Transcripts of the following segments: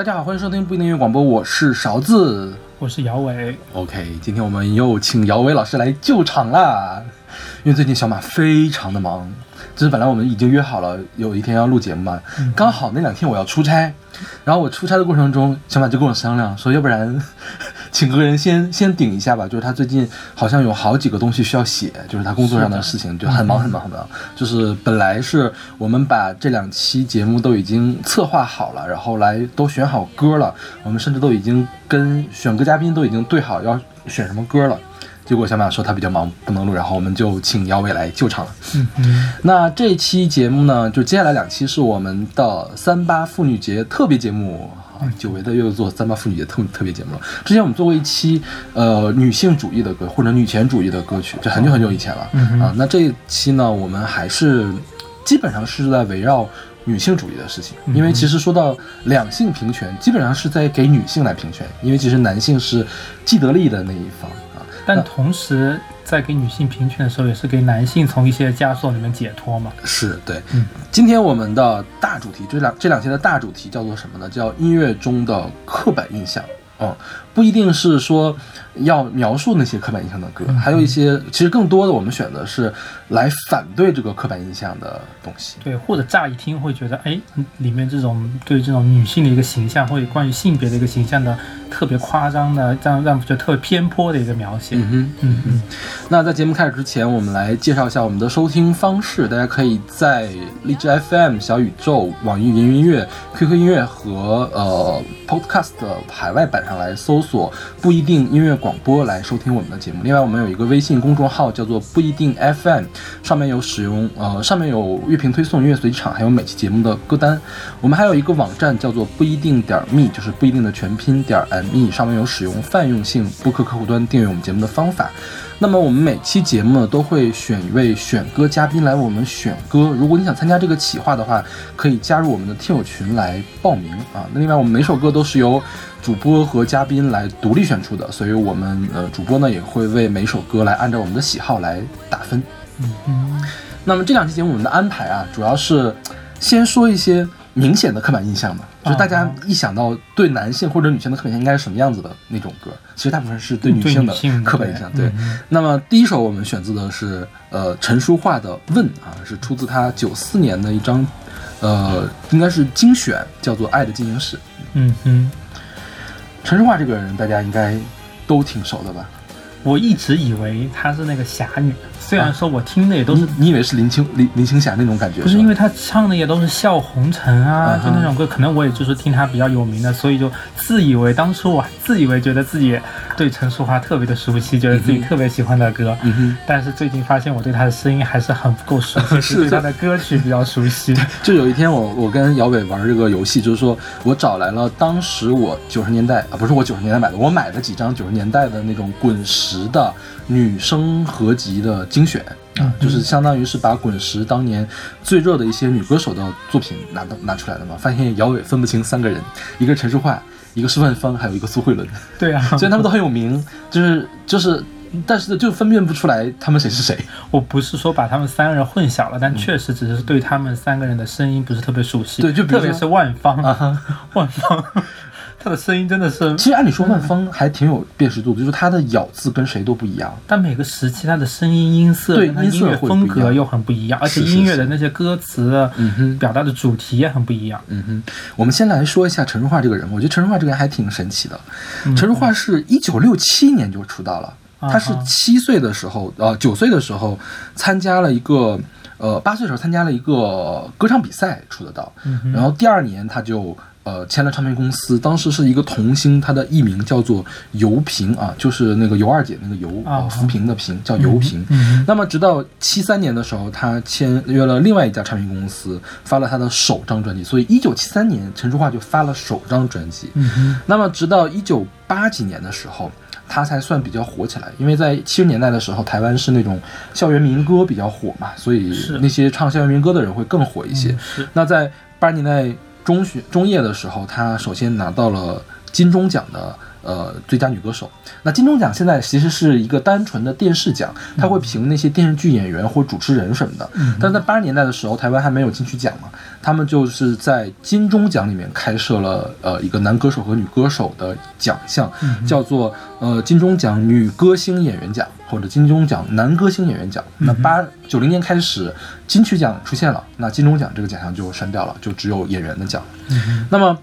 大家好，欢迎收听不一定音乐广播，我是勺子，我是姚伟。OK，今天我们又请姚伟老师来救场啦，因为最近小马非常的忙，就是本来我们已经约好了有一天要录节目嘛，刚好那两天我要出差，然后我出差的过程中，小马就跟我商量说，要不然。请个人先先顶一下吧，就是他最近好像有好几个东西需要写，就是他工作上的事情，就很忙很忙很忙。就是本来是我们把这两期节目都已经策划好了，然后来都选好歌了，我们甚至都已经跟选歌嘉宾都已经对好要选什么歌了，结果小马说他比较忙不能录，然后我们就请姚伟来救场了。嗯嗯。那这期节目呢，就接下来两期是我们的三八妇女节特别节目。久违的又做三八妇女节特特别节目了。之前我们做过一期，呃，女性主义的歌或者女权主义的歌曲，这很久很久以前了啊。那这一期呢，我们还是基本上是在围绕女性主义的事情，因为其实说到两性平权，基本上是在给女性来平权，因为其实男性是既得利益的那一方啊。但同时。在给女性平权的时候，也是给男性从一些枷锁里面解脱嘛？是对。嗯，今天我们的大主题，这两这两天的大主题叫做什么呢？叫音乐中的刻板印象。嗯，不一定是说要描述那些刻板印象的歌，还有一些其实更多的我们选的是来反对这个刻板印象的东西。对，或者乍一听会觉得，哎，里面这种对这种女性的一个形象，或者关于性别的一个形象的特别夸张的，这样让觉得特别偏颇的一个描写。嗯哼，嗯嗯。那在节目开始之前，我们来介绍一下我们的收听方式。大家可以在荔枝 FM、小宇宙、网易云音乐、QQ 音乐和呃 Podcast 海外版上。来搜索不一定音乐广播来收听我们的节目。另外，我们有一个微信公众号叫做不一定 FM，上面有使用呃上面有乐评推送、音乐随机场，还有每期节目的歌单。我们还有一个网站叫做不一定点 me，就是不一定的全拼点 me，上面有使用泛用性播客客户端订阅我们节目的方法。那么我们每期节目呢都会选一位选歌嘉宾来为我们选歌。如果你想参加这个企划的话，可以加入我们的听友群来报名啊。那另外我们每首歌都是由主播和嘉宾来独立选出的，所以我们呃主播呢也会为每首歌来按照我们的喜好来打分。嗯嗯。那么这两期节目我们的安排啊，主要是先说一些。明显的刻板印象嘛，就是大家一想到对男性或者女性的刻板印象应该是什么样子的那种歌，其实大部分是对女性的刻板印象。对，那么第一首我们选择的是呃陈淑桦的《问》啊，是出自他九四年的一张呃应该是精选，叫做《爱的进行式》。嗯哼，陈淑桦这个人大家应该都挺熟的吧？我一直以为她是那个侠女。虽然说我听的也都是，你以为是林青林林青霞那种感觉？不是，因为她唱的也都是笑红尘啊，就那种歌，可能我也就是听她比较有名的，所以就自以为当初我自以为觉得自己对陈淑桦特别的熟悉，觉得自己特别喜欢的歌。嗯哼。但是最近发现我对她的声音还是很不够熟悉，是对她的歌曲比较熟悉。就有一天我我跟姚伟玩这个游戏，就是说我找来了当时我九十年代啊，不是我九十年代买的，我买了几张九十年代的那种滚石的。女生合集的精选啊，就是相当于是把滚石当年最热的一些女歌手的作品拿到拿出来的嘛。发现姚伟分不清三个人，一个陈淑桦，一个是万芳，还有一个苏慧伦。对啊，虽然他们都很有名，就是就是，但是就分辨不出来他们谁是谁。我不是说把他们三个人混淆了，但确实只是对他们三个人的声音不是特别熟悉。对，就特别是万芳，万芳。他的声音真的是，其实按理说万芳还挺有辨识度的，就是他的咬字跟谁都不一样。但每个时期他的声音音色、对音乐风格又很不一样，而且音乐的那些歌词，嗯哼，表达的主题也很不一样。嗯哼，我们先来说一下陈淑桦这个人，我觉得陈淑桦这个人还挺神奇的。陈淑桦是一九六七年就出道了，他是七岁的时候，呃，九岁的时候参加了一个，呃，八岁的时候参加了一个歌唱比赛出的道，然后第二年他就。呃，签了唱片公司，当时是一个童星，他的艺名叫做尤平啊，就是那个尤二姐那个尤啊，扶贫的贫叫尤平。那么直到七三年的时候，他签约了另外一家唱片公司，发了他的首张专辑。所以一九七三年，陈淑桦就发了首张专辑。那么直到一九八几年的时候，他才算比较火起来，因为在七十年代的时候，台湾是那种校园民歌比较火嘛，所以那些唱校园民歌的人会更火一些。那在八十年代。中学中叶的时候，他首先拿到了金钟奖的呃最佳女歌手。那金钟奖现在其实是一个单纯的电视奖，它会评那些电视剧演员或主持人什么的。嗯但是在八十年代的时候，台湾还没有金曲奖嘛，他们就是在金钟奖里面开设了呃一个男歌手和女歌手的奖项，叫做呃金钟奖女歌星演员奖或者金钟奖男歌星演员奖。那八九零年开始，金曲奖出现了，那金钟奖这个奖项就删掉了，就只有演员的奖。那么。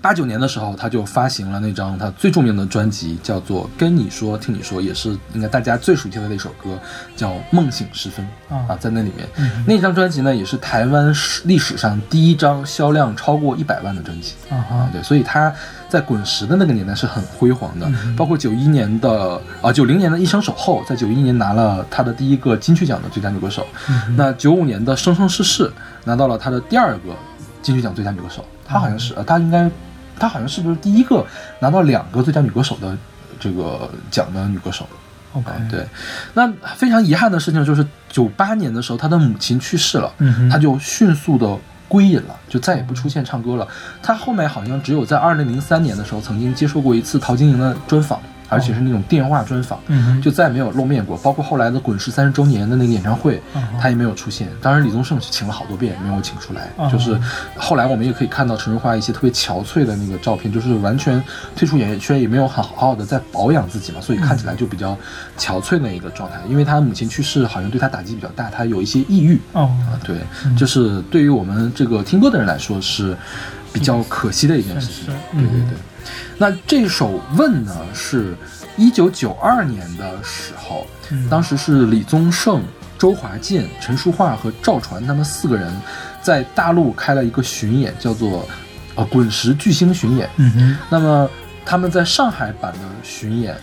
八九年的时候，他就发行了那张他最著名的专辑，叫做《跟你说听你说》，也是应该大家最熟悉的那首歌，叫《梦醒时分》啊，在那里面，那张专辑呢，也是台湾史历史上第一张销量超过一百万的专辑。啊，对，所以他在滚石的那个年代是很辉煌的，包括九一年的啊，九零年的一生守候，在九一年拿了他的第一个金曲奖的最佳女歌手，那九五年的生生世世拿到了他的第二个金曲奖最佳女歌手，他好像是，呃，他应该。她好像是不是第一个拿到两个最佳女歌手的这个奖的女歌手？OK，对。那非常遗憾的事情就是，九八年的时候，她的母亲去世了，她就迅速的归隐了，就再也不出现唱歌了。她后面好像只有在二零零三年的时候，曾经接受过一次陶晶莹的专访。而且是那种电话专访，就再也没有露面过。包括后来的滚石三十周年的那个演唱会，他也没有出现。当然，李宗盛请了好多遍，没有请出来。就是后来我们也可以看到陈淑桦一些特别憔悴的那个照片，就是完全退出演艺圈，也没有很好好的在保养自己嘛，所以看起来就比较憔悴的一个状态。因为他母亲去世，好像对他打击比较大，他有一些抑郁。哦，对，就是对于我们这个听歌的人来说是比较可惜的一件事情。对对对。那这首《问》呢，是一九九二年的时候，当时是李宗盛、周华健、陈淑桦和赵传他们四个人在大陆开了一个巡演，叫做呃滚石巨星巡演。嗯哼。那么他们在上海版的巡演，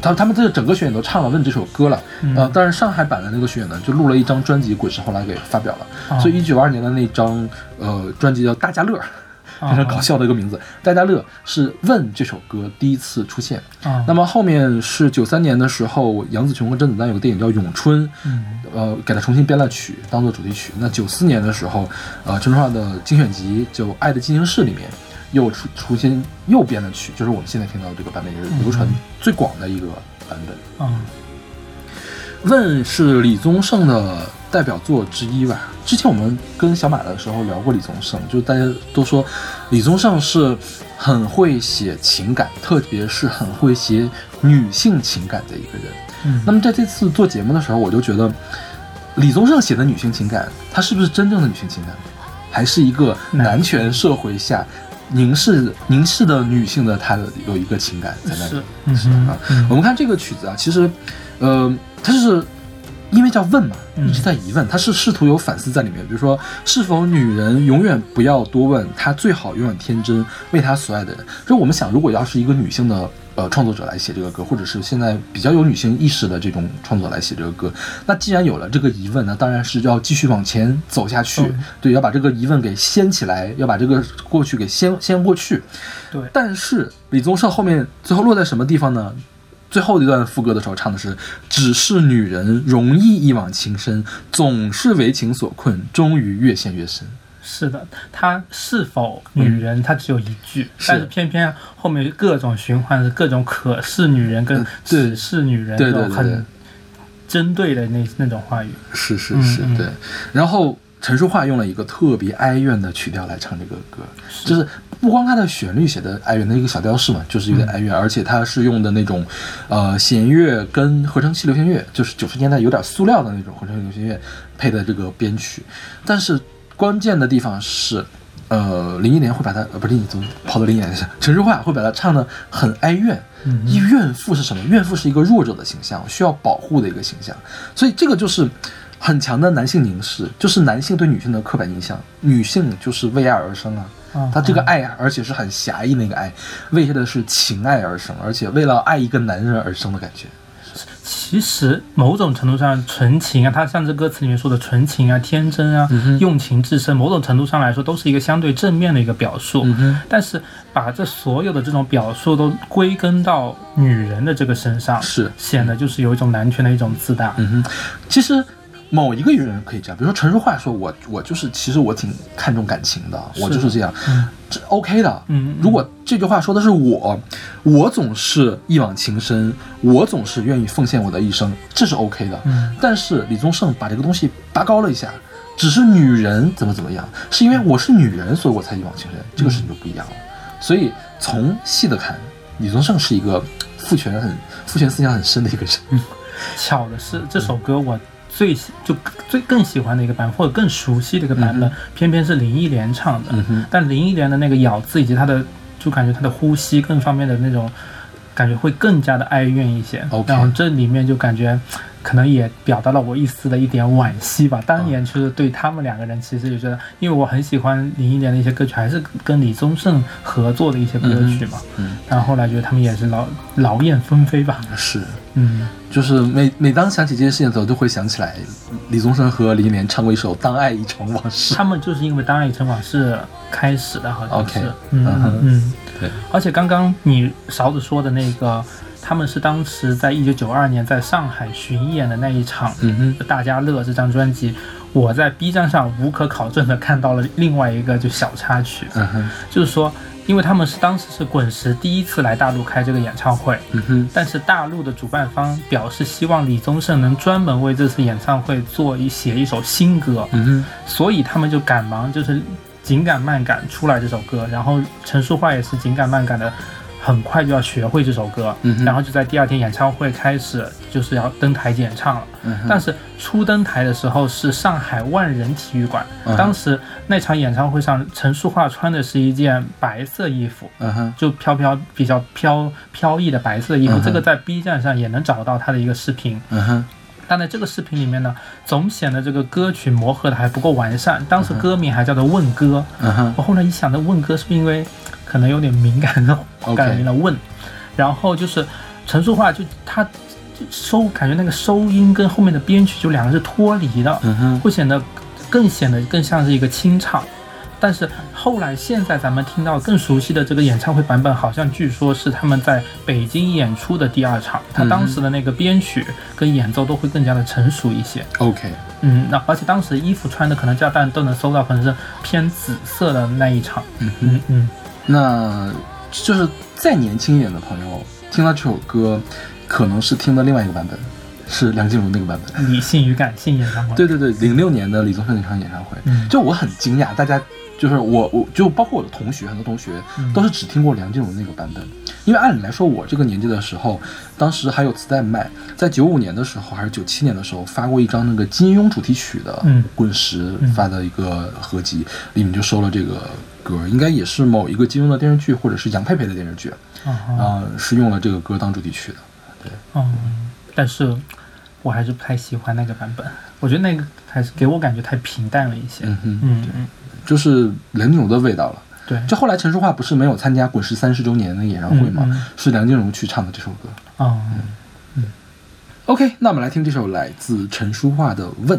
他他们这整个巡演都唱了《问》这首歌了。呃，但是上海版的那个巡演呢，就录了一张专辑，滚石后来给发表了。所以一九九二年的那张呃专辑叫《大家乐》。非常搞笑的一个名字，《大家乐》是《问》这首歌第一次出现。那么后面是九三年的时候，杨紫琼和甄子丹有个电影叫《咏春》，呃，给他重新编了曲，当做主题曲。那九四年的时候，呃，陈淑桦的精选集就《爱的进行式》里面又出重新又编了曲，就是我们现在听到的这个版本，也是流传最广的一个版本。嗯，《问》是李宗盛的。代表作之一吧。之前我们跟小马的时候聊过李宗盛，就大家都说李宗盛是很会写情感，特别是很会写女性情感的一个人。嗯，那么在这次做节目的时候，我就觉得李宗盛写的女性情感，他是不是真正的女性情感，还是一个男权社会下凝视凝视的女性的她的有一个情感在那里？是啊，我们看这个曲子啊，其实，呃，它是。因为叫问嘛，一直在疑问，他是试图有反思在里面。比如说，是否女人永远不要多问，她最好永远天真，为她所爱的人。所以我们想，如果要是一个女性的呃创作者来写这个歌，或者是现在比较有女性意识的这种创作者来写这个歌，那既然有了这个疑问，那当然是要继续往前走下去。对，要把这个疑问给掀起来，要把这个过去给掀掀过去。对，但是李宗盛后面最后落在什么地方呢？最后一段副歌的时候唱的是：“只是女人容易一往情深，总是为情所困，终于越陷越深。”是的，他是否女人？他只有一句，但是偏偏后面各种循环是各种可是女人跟只是女人，对对很针对的那那种话语。是是是，对。然后陈淑桦用了一个特别哀怨的曲调来唱这个歌，就是。不光它的旋律写的哀怨的一个小调式嘛，就是有点哀怨，而且它是用的那种，呃，弦乐跟合成器流行乐，就是九十年代有点塑料的那种合成器流行乐配的这个编曲。但是关键的地方是，呃，林忆莲会把它，呃，不是林忆莲，跑到林忆莲上，陈淑桦会把它唱的很哀怨。一怨妇是什么？怨妇是一个弱者的形象，需要保护的一个形象。所以这个就是很强的男性凝视，就是男性对女性的刻板印象，女性就是为爱而生啊。她这个爱，而且是很狭义那个爱，为的是情爱而生，而且为了爱一个男人而生的感觉。其实某种程度上，纯情啊，它像这歌词里面说的纯情啊、天真啊、用情至深，某种程度上来说都是一个相对正面的一个表述。但是把这所有的这种表述都归根到女人的这个身上，是显得就是有一种男权的一种自大。嗯哼，其实。某一个人可以这样，比如说陈淑桦说，我我就是其实我挺看重感情的，我就是这样，这 OK 的。嗯，如果这句话说的是我，我总是一往情深，我总是愿意奉献我的一生，这是 OK 的。嗯，但是李宗盛把这个东西拔高了一下，只是女人怎么怎么样，是因为我是女人，所以我才一往情深，这个事情就不一样了。所以从细的看，李宗盛是一个父权很父权思想很深的一个人。巧的是，这首歌我最喜就最更喜欢的一个版本，或者更熟悉的一个版本，偏偏是林忆莲唱的。但林忆莲的那个咬字以及她的，就感觉她的呼吸更方面的那种感觉会更加的哀怨一些。然后这里面就感觉。可能也表达了我一丝的一点惋惜吧。当年就是对他们两个人，其实也觉得，因为我很喜欢林忆莲的一些歌曲，还是跟李宗盛合作的一些歌曲嘛。嗯。然后后来觉得他们也是劳劳燕分飞吧。是。嗯。就是每每当想起这件事情的时候，就会想起来李宗盛和林忆莲唱过一首《当爱已成往事》。他们就是因为《当爱已成往事》开始的，好像是。嗯嗯。对。而且刚刚你勺子说的那个。他们是当时在一九九二年在上海巡演的那一场《大家乐》这张专辑，我在 B 站上无可考证的看到了另外一个就小插曲，就是说，因为他们是当时是滚石第一次来大陆开这个演唱会，但是大陆的主办方表示希望李宗盛能专门为这次演唱会做一写一首新歌，所以他们就赶忙就是紧赶慢赶出来这首歌，然后陈淑桦也是紧赶慢赶的。很快就要学会这首歌，然后就在第二天演唱会开始就是要登台演唱了。但是初登台的时候是上海万人体育馆，当时那场演唱会上，陈淑桦穿的是一件白色衣服，就飘飘比较飘飘逸的白色衣服。这个在 B 站上也能找到他的一个视频。但在这个视频里面呢，总显得这个歌曲磨合的还不够完善。当时歌名还叫做《问歌》，我后来一想，那《问歌》是不是因为？可能有点敏感的改名了问，然后就是陈述话，就他收感觉那个收音跟后面的编曲就两个是脱离的，会显得更显得更像是一个清唱。但是后来现在咱们听到更熟悉的这个演唱会版本，好像据说是他们在北京演出的第二场，他当时的那个编曲跟演奏都会更加的成熟一些。OK，嗯，那而且当时衣服穿的可能大家都能搜到，可能是偏紫色的那一场。嗯嗯嗯。那就是再年轻一点的朋友听到这首歌，可能是听的另外一个版本，是梁静茹那个版本，理性与感性演唱会。对对对，零六年的李宗盛那场演唱会，就我很惊讶，大家。就是我，我就包括我的同学，很多同学都是只听过梁静茹那个版本，因为按理来说，我这个年纪的时候，当时还有磁带卖，在九五年的时候还是九七年的时候发过一张那个金庸主题曲的滚石发的一个合集，里面就收了这个歌，应该也是某一个金庸的电视剧或者是杨佩佩的电视剧，啊，是用了这个歌当主题曲的，对，嗯，但是我还是不太喜欢那个版本，我觉得那个还是给我感觉太平淡了一些，嗯嗯嗯。就是梁静茹的味道了。对，就后来陈淑桦不是没有参加滚石三十周年的演唱会吗？是梁静茹去唱的这首歌。哦，嗯。OK，那我们来听这首来自陈淑桦的《问》。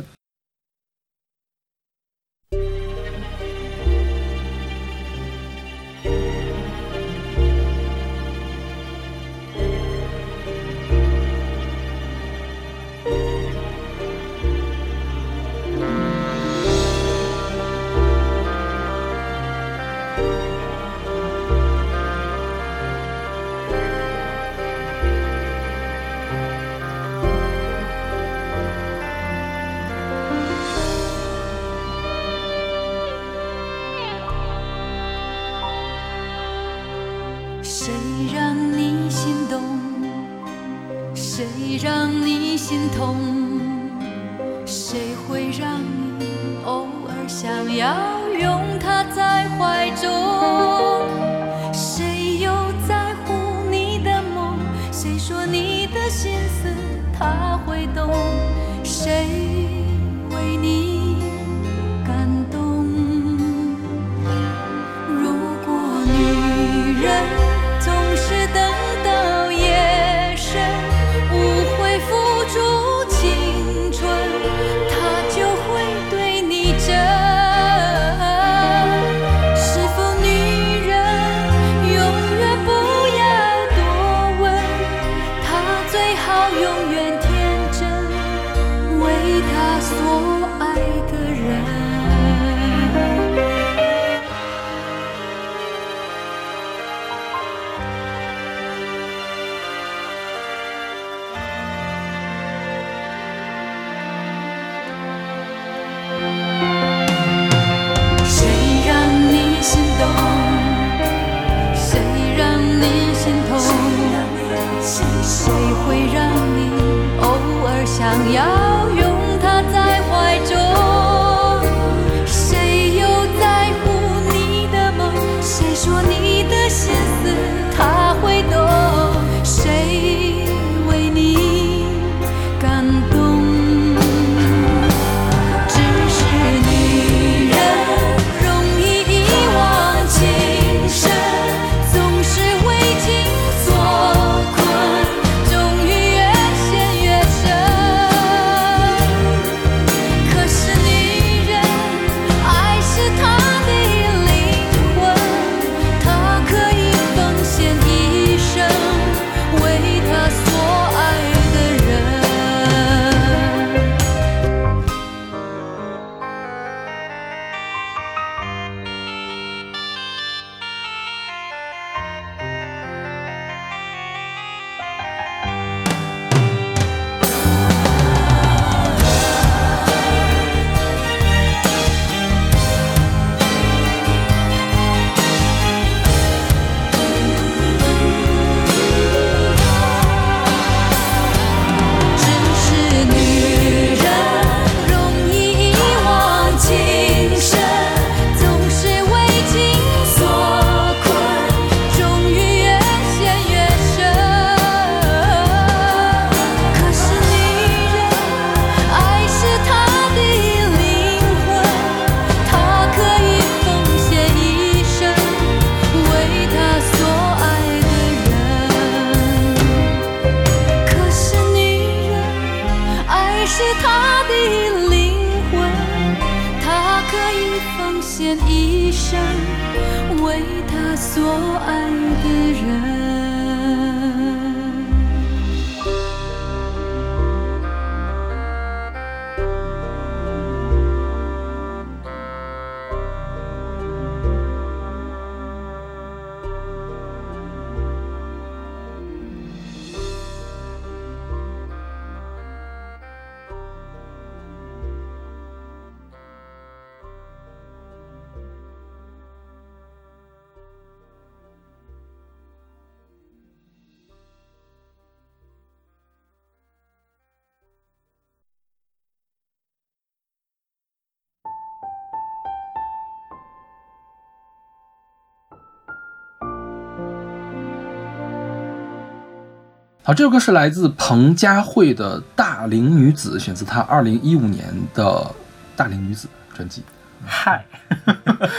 好，这首歌是来自彭佳慧的《大龄女子》，选自她二零一五年的《大龄女子》专辑。嗨，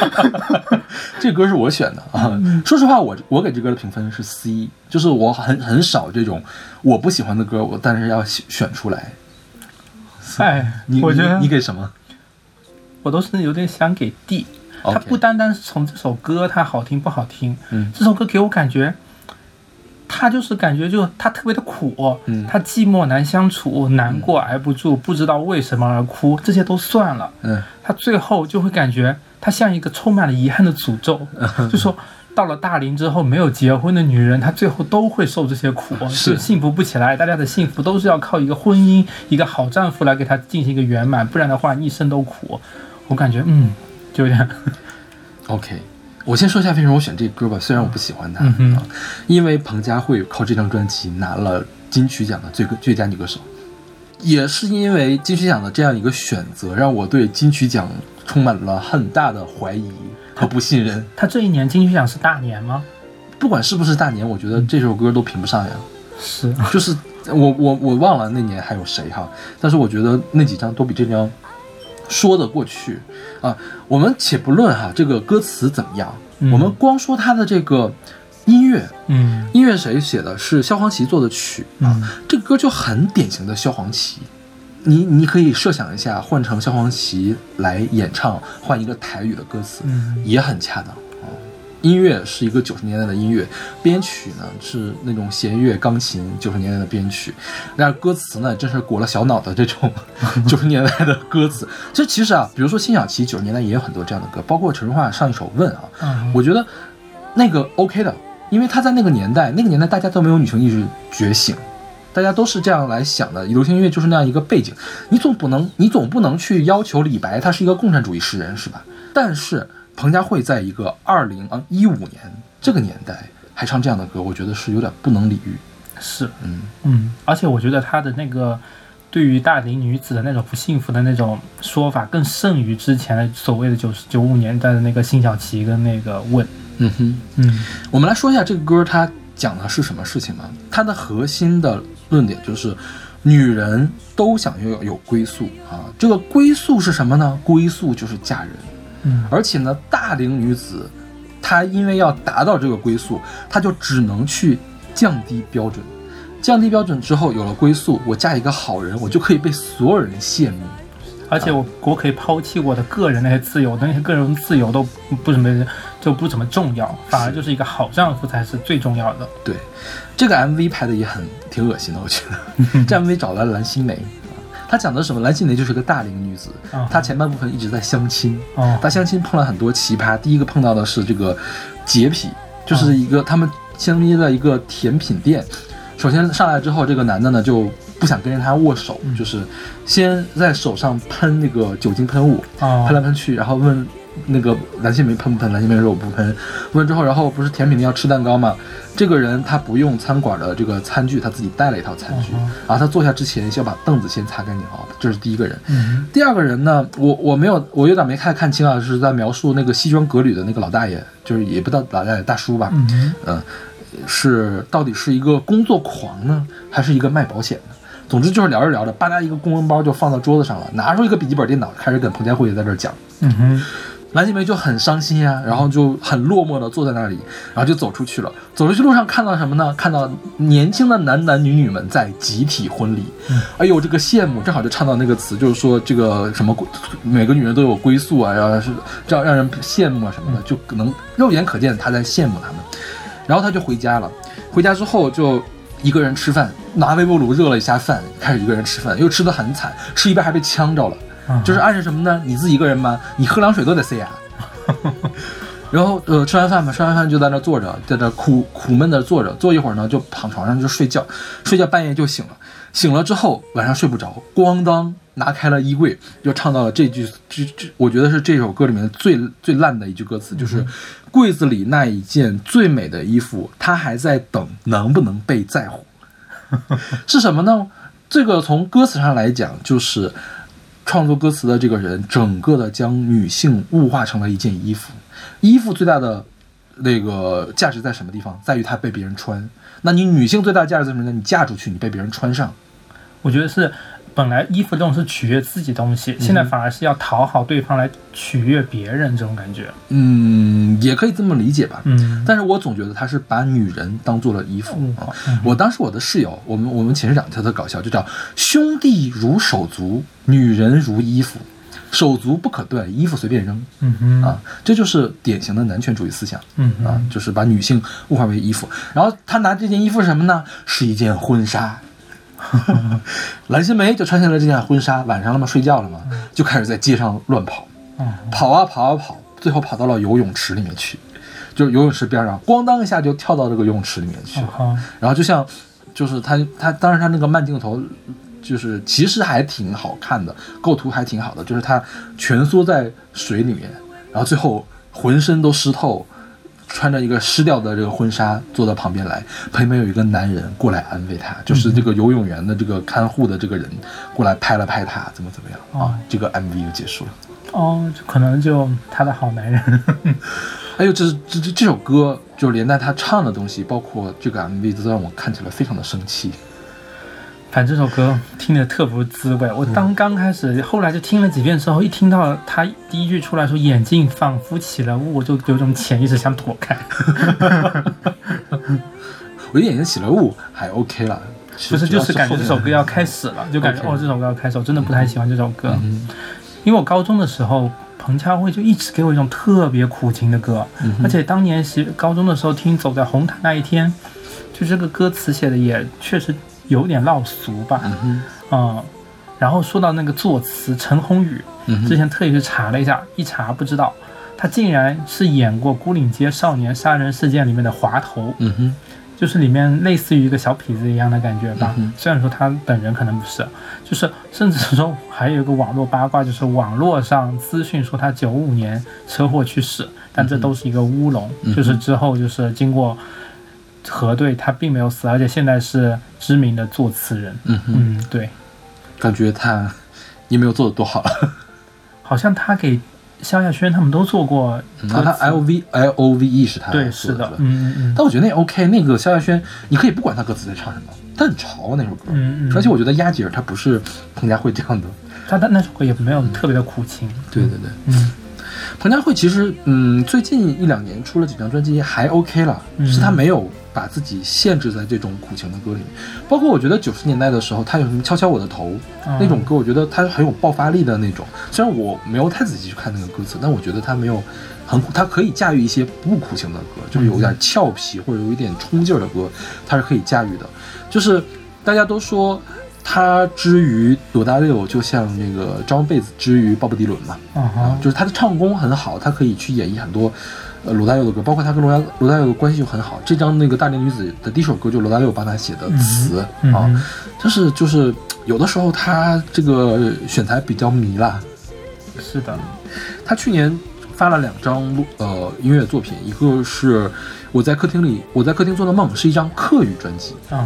这歌是我选的啊。说实话，我我给这歌的评分是 C，就是我很很少这种我不喜欢的歌，我但是要选出来。哎，你我觉得你给什么？我都是有点想给 D。它不单单是从这首歌它好听不好听，嗯，这首歌给我感觉。他就是感觉，就他特别的苦，嗯，他寂寞难相处，难过挨不住，不知道为什么而哭，这些都算了，嗯，他最后就会感觉他像一个充满了遗憾的诅咒，就说到了大龄之后没有结婚的女人，她最后都会受这些苦，是。幸福不起来，大家的幸福都是要靠一个婚姻，一个好丈夫来给她进行一个圆满，不然的话一生都苦。我感觉，嗯，就有点，OK。我先说一下为什么我选这歌吧，虽然我不喜欢他，嗯因为彭佳慧靠这张专辑拿了金曲奖的最最佳女歌手，也是因为金曲奖的这样一个选择，让我对金曲奖充满了很大的怀疑和不信任。他这一年金曲奖是大年吗？不管是不是大年，我觉得这首歌都评不上呀。是，就是我我我忘了那年还有谁哈，但是我觉得那几张都比这张。说得过去。啊，我们且不论哈这个歌词怎么样，我们光说它的这个音乐，嗯，音乐谁写的？是萧煌奇做的曲啊，这个歌就很典型的萧煌奇，你你可以设想一下，换成萧煌奇来演唱，换一个台语的歌词，也很恰当。音乐是一个九十年代的音乐，编曲呢是那种弦乐钢琴九十年代的编曲，但是歌词呢真是裹了小脑的这种 九十年代的歌词。这其实啊，比如说辛晓琪九十年代也有很多这样的歌，包括陈淑桦上一首《问》啊，我觉得那个 OK 的，因为他在那个年代，那个年代大家都没有女性意识觉醒，大家都是这样来想的，流行音乐就是那样一个背景，你总不能你总不能去要求李白他是一个共产主义诗人是吧？但是。彭佳慧在一个二零啊一五年这个年代还唱这样的歌，我觉得是有点不能理喻。是，嗯嗯，而且我觉得她的那个对于大龄女子的那种不幸福的那种说法，更胜于之前的所谓的九十九五年代的那个辛晓琪跟那个问。嗯哼，嗯我们来说一下这个歌，它讲的是什么事情呢？它的核心的论点就是，女人都想要有有归宿啊。这个归宿是什么呢？归宿就是嫁人。嗯而且呢，大龄女子，她因为要达到这个归宿，她就只能去降低标准。降低标准之后，有了归宿，我嫁一个好人，我就可以被所有人羡慕。而且我我可以抛弃我的个人那些自由，那些个人自由都不怎么就不怎么重要，反而就是一个好丈夫才是最重要的。对，这个 MV 拍的也很挺恶心的，我觉得。这 MV 找来了蓝心湄，她讲的是什么？蓝心湄就是个大龄女子，啊她前半部分一直在相亲，哦她相亲碰了很多奇葩。第一个碰到的是这个洁癖，就是一个他们相约在一个甜品店。首先上来之后，这个男的呢就不想跟着她握手，就是先在手上喷那个酒精喷雾，哦喷来喷去，然后问那个蓝心湄喷不喷？蓝心湄说我不喷。问之后，然后不是甜品店要吃蛋糕吗？这个人他不用餐馆的这个餐具，他自己带了一套餐具。然后他坐下之前先把凳子先擦干净啊，这是第一个人。嗯第二个人呢，我我没有，我有点没看看清啊，是在描述那个西装革履的那个老大爷，就是也不叫老大爷，大叔吧，嗯嗯，是到底是一个工作狂呢，还是一个卖保险的？总之就是聊着聊着，吧嗒一个公文包就放到桌子上了，拿出一个笔记本电脑，开始跟彭佳慧在这儿讲。嗯哼蓝心湄就很伤心呀、然后就很落寞的坐在那里，然后就走出去了。走出去路上看到什么呢？看到年轻的男男女女们在集体婚礼。哎呦，这个羡慕正好就唱到那个词，就是说这个什么每个女人都有归宿啊，然后是这样让人羡慕啊什么的，就可能肉眼可见他在羡慕他们。然后他就回家了，回家之后就一个人吃饭，拿微波炉热了一下饭，开始一个人吃饭，又吃的很惨，吃一半还被呛着了。嗯就是暗示什么呢？你自己一个人吗？你喝凉水都得塞牙。然后呃，吃完饭嘛，吃完饭就在那坐着，在那苦苦闷的坐着，坐一会儿呢，就躺床上就睡觉，睡觉半夜就醒了，醒了之后晚上睡不着，咣当拿开了衣柜，就唱到了这句，这这，我觉得是这首歌里面最最烂的一句歌词，就是柜子里那一件最美的衣服，它还在等能不能被在乎，是什么呢？这个从歌词上来讲，就是创作歌词的这个人，整个的将女性物化成了一件衣服。衣服最大的那个价值在什么地方？在于它被别人穿。那你女性最大的价值在什么呢？你嫁出去，你被别人穿上。我觉得是本来衣服这种是取悦自己东西，现在反而是要讨好对方来取悦别人这种感觉。嗯，也可以这么理解吧。嗯，但是我总觉得他是把女人当做了衣服嗯啊。我当时我的室友，我们我们寝室长特特搞笑，就叫兄弟如手足，女人如衣服，手足不可断，衣服随便扔嗯哼，啊。这就是典型的男权主义思想。嗯啊，就是把女性物化为衣服。然后他拿这件衣服是什么呢？是一件婚纱。蓝心湄就穿下了这件婚纱，晚上了嘛，睡觉了嘛，就开始在街上乱跑，嗯。跑啊跑啊跑，最后跑到了游泳池里面去，就是游泳池边上，咣当一下就跳到这个游泳池里面去了。然后就像，就是他他当时他那个慢镜头，就是其实还挺好看的，构图还挺好的，就是他蜷缩在水里面，然后最后浑身都湿透，穿着一个湿掉的这个婚纱坐到旁边来，旁边有一个男人过来安慰她，就是这个游泳员的这个看护的这个人过来拍了拍她，怎么怎么样啊哦？这个 MV 就结束了。哦，可能就他的好男人。还有这这这这首歌，就连带他唱的东西，包括这个 MV，都让我看起来非常的生气。反正这首歌听着特不滋味。我当刚开始，后来就听了几遍之后，一听到他第一句出来说“眼镜仿佛起了雾”，我就有种潜意识想躲开。我的眼睛起了雾，还 OK 了。不是，就是感觉这首歌要开始。了，就感觉哦，这首歌要开始，我真的不太喜欢这首歌。嗯因为我高中的时候，彭佳慧就一直给我一种特别苦情的歌，嗯而且当年是高中的时候听《走在红毯那一天》，就这个歌词写的也确实有点落俗吧，嗯。然后说到那个作词陈鸿宇，之前特意去查了一下，一查不知道，他竟然是演过《孤岭街少年杀人事件》里面的滑头，嗯哼就是里面类似于一个小痞子一样的感觉吧。嗯虽然说他本人可能不是，就是甚至说还有一个网络八卦，就是网络上资讯说他九五年车祸去世，但这都是一个乌龙。嗯就是之后就是经过核对，他并没有死，而且现在是知名的作词人。嗯哼，嗯，对，感觉他也没有做的多好了。好像他给萧亚轩他们都做过，那他 L V L O V E 是他对是的，嗯嗯嗯。但我觉得那 OK，那个萧亚轩你可以不管他歌词在唱什么，他很潮那首歌，嗯嗯。而且我觉得丫姐儿她不是彭佳慧这样的，他的那首歌也没有特别的苦情。对对对，嗯。彭佳慧其实，嗯，最近一两年出了几张专辑还 OK 了，是她没有把自己限制在这种苦情的歌里面。包括我觉得九十年代的时候，她有什么敲敲我的头那种歌，我觉得她很有爆发力的那种。虽然我没有太仔细去看那个歌词，但我觉得她没有很苦，她可以驾驭一些不苦情的歌，就是有点俏皮或者有一点冲劲儿的歌，她是可以驾驭的。就是大家都说。他之于罗大佑，就像那个张贝子之于鲍勃迪伦嘛，啊，就是他的唱功很好，他可以去演绎很多，呃，罗大佑的歌，包括他跟罗大罗大佑的关系就很好。这张那个大龄女子的第一首歌就罗大佑帮他写的词啊，就是就是有的时候他这个选材比较迷啦。是的，他去年发了两张呃音乐作品，一个是我在客厅里我在客厅做的梦，是一张客语专辑，啊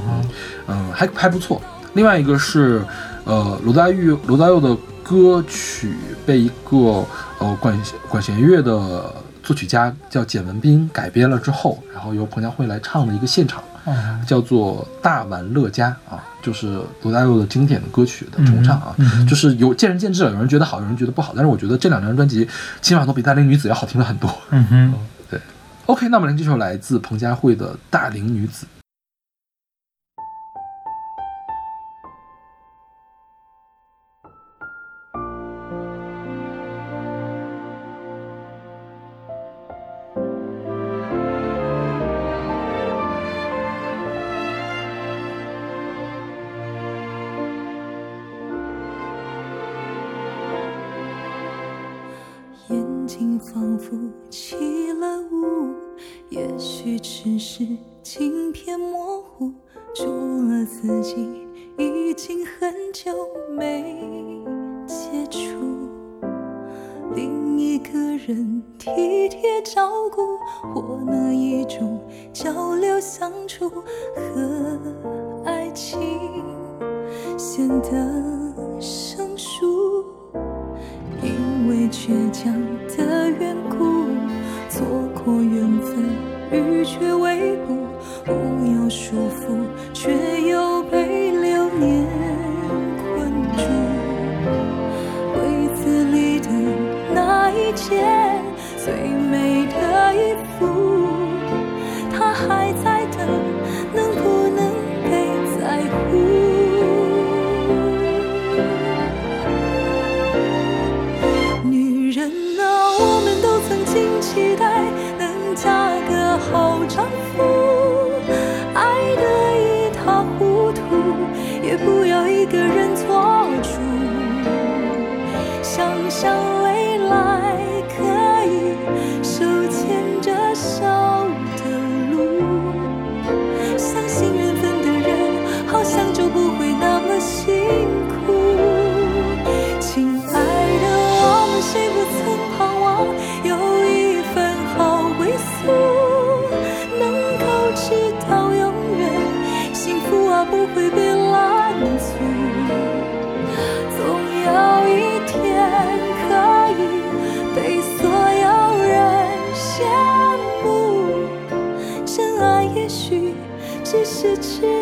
嗯，还还不错。另外一个是，呃，罗大佑罗大佑的歌曲被一个呃管管弦乐的作曲家叫简文彬改编了之后，然后由彭佳慧来唱的一个现场，叫做《大玩乐家》啊，就是罗大佑的经典的歌曲的重唱啊，就是有见仁见智了，有人觉得好，有人觉得不好，但是我觉得这两张专辑起码都比《大龄女子》要好听了很多。嗯哼，对。OK，那么这首来自彭佳慧的《大龄女子》。仿佛起了雾，也许只是镜片模糊，除了自己，已经很久没接触。另一个人体贴照顾，或那一种交流相处和爱情，显得是。为倔强的缘故，错过缘分，欲却未卜，不要束缚，却又被流年困住。柜子里的那一件最美的衣服，可以被所有人羡慕。真爱也许只是迟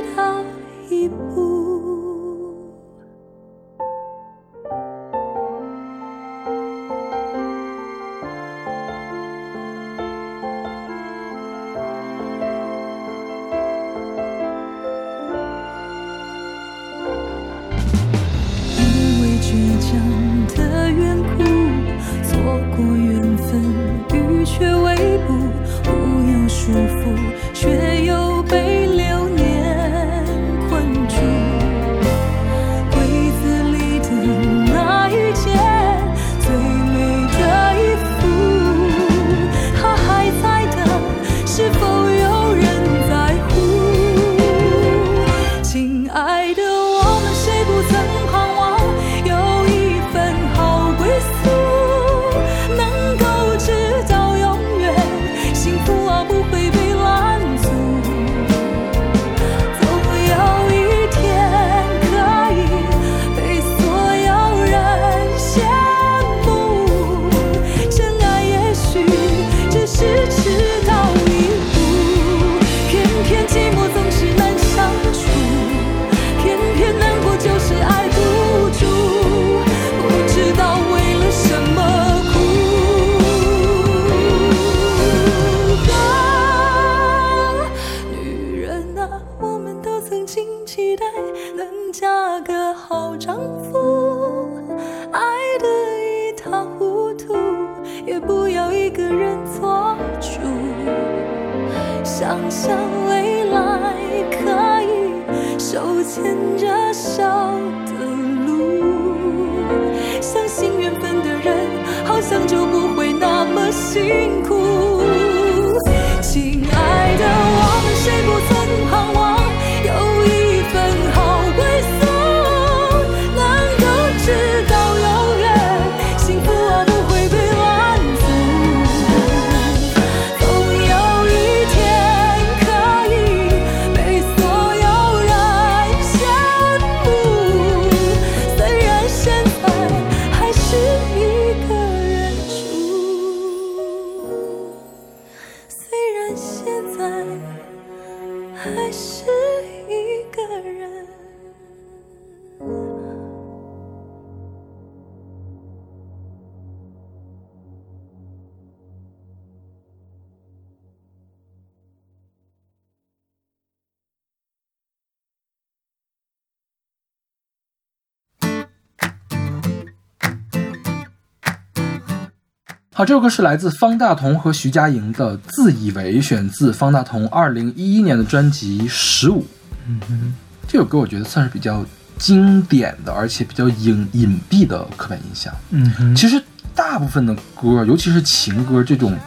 好，这首歌是来自方大同和徐佳莹的《自以为》，选自方大同二零一一年的专辑《十五》。嗯哼，这首歌我觉得算是比较经典的，而且比较隐隐蔽的刻板印象。嗯哼，其实大部分的歌，尤其是情歌这种，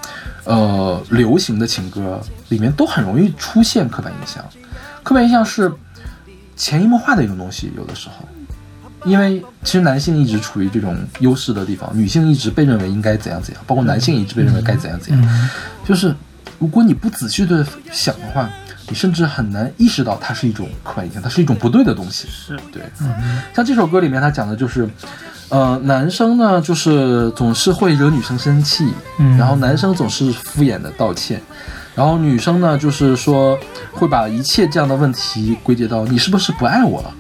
呃，流行的情歌里面，都很容易出现刻板印象。刻板印象是潜移默化的一种东西，有的时候，因为其实男性一直处于这种优势的地方，女性一直被认为应该怎样怎样，包括男性也一直被认为该怎样怎样。嗯。就是如果你不仔细的想的话，你甚至很难意识到它是一种刻板印象，它是一种不对的东西。是，对，嗯像这首歌里面，他讲的就是，呃，男生呢就是总是会惹女生生气，嗯。然后男生总是敷衍的道歉，然后女生呢就是说会把一切这样的问题归结到你是不是不爱我了，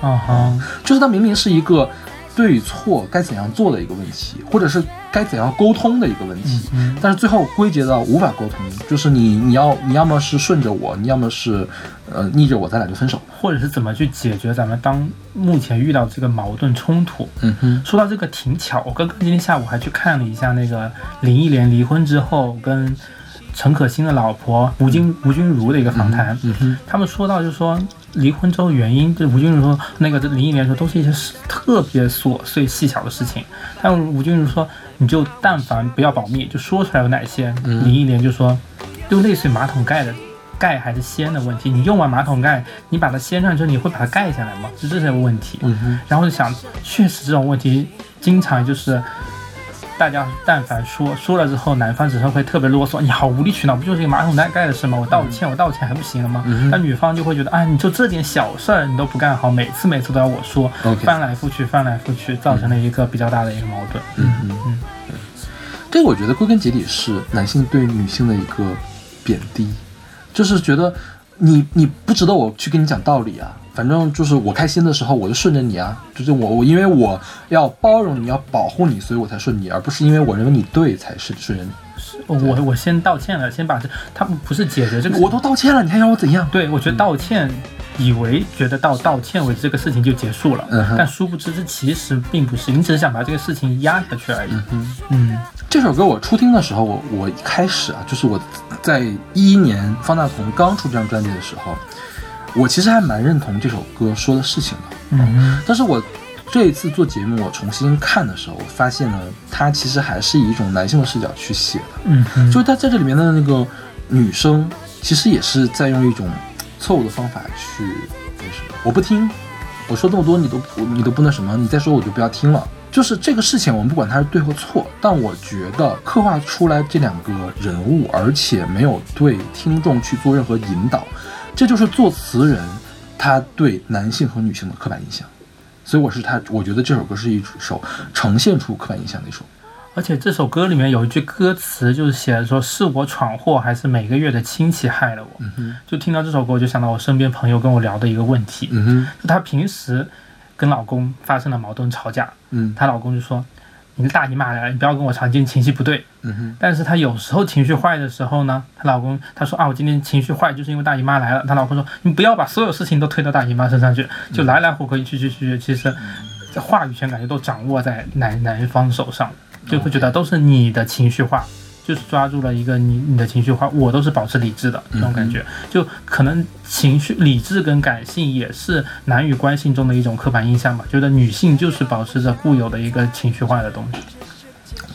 啊哈，就是它明明是一个对与错该怎样做的一个问题，或者是该怎样沟通的一个问题，嗯但是最后归结到无法沟通，就是你你要你要么是顺着我，你要么是呃逆着我，咱俩就分手。或者是怎么去解决咱们当目前遇到这个矛盾冲突。嗯哼，说到这个挺巧，我刚刚今天下午还去看了一下那个林忆莲离婚之后跟陈可辛的老婆吴君吴君如的一个访谈。嗯哼，他们说到，就是说离婚之后原因，就吴君如说那个林忆莲说都是一些事特别琐碎细小的事情，但吴君如说你就但凡不要保密，就说出来有哪些，嗯林忆莲就说就类似于马桶盖的盖还是掀的问题，你用完马桶盖，你把它掀上之后，你会把它盖下来吗？就这些问题。嗯，然后就想，确实这种问题经常就是。大家但凡说说了之后，男方只是会特别啰嗦，你好无理取闹，不就是一个马桶盖盖的事吗？我道歉，我道歉还不行了吗？那女方就会觉得，哎，你就这点小事儿你都不干好，每次每次都要我说翻来覆去，翻来覆去，造成了一个比较大的一个矛盾。嗯嗯嗯这我觉得归根结底是男性对女性的一个贬低，就是觉得你你不值得我去跟你讲道理啊，反正就是我开心的时候我就顺着你啊，就是我我因为我要包容你要保护你，所以我才顺你，而不是因为我认为你对才是顺着你。我我先道歉了，先把这他们不是解决这个，我都道歉了，你还让我怎样？对我觉得道歉。以为觉得到道歉为止这个事情就结束了，嗯但殊不知这其实并不是，你只是想把这个事情压下去而已。嗯嗯这首歌我初听的时候，我我一开始啊，就是我在一一年方大同刚出这张专辑的时候，我其实还蛮认同这首歌说的事情的。嗯但是我这一次做节目，我重新看的时候，我发现呢，它其实还是以一种男性的视角去写的，嗯，就是他在这里面的那个女生，其实也是在用一种错误的方法去那什么，我不听，我说这么多你都不你都不那什么，你再说我就不要听了。就是这个事情，我们不管它是对或错，但我觉得刻画出来这两个人物，而且没有对听众去做任何引导，这就是作词人他对男性和女性的刻板印象。所以我是他，我觉得这首歌是一首呈现出刻板印象的一首。而且这首歌里面有一句歌词，就是写的说是我闯祸，还是每个月的亲戚害了我。嗯，就听到这首歌，我就想到我身边朋友跟我聊的一个问题，嗯哼，就她平时跟老公发生了矛盾吵架，嗯她老公就说你的大姨妈来了，你不要跟我吵，你今天情绪不对。嗯哼，但是她有时候情绪坏的时候呢，她老公她说啊，我今天情绪坏就是因为大姨妈来了。她老公说你不要把所有事情都推到大姨妈身上去，就来来回回去去去，其实这话语权感觉都掌握在男男方手上，就会觉得都是你的情绪化，就是抓住了一个你你的情绪化，我都是保持理智的那种感觉，就可能情绪理智跟感性也是男女关系中的一种刻板印象吧，觉得女性就是保持着固有的一个情绪化的东西。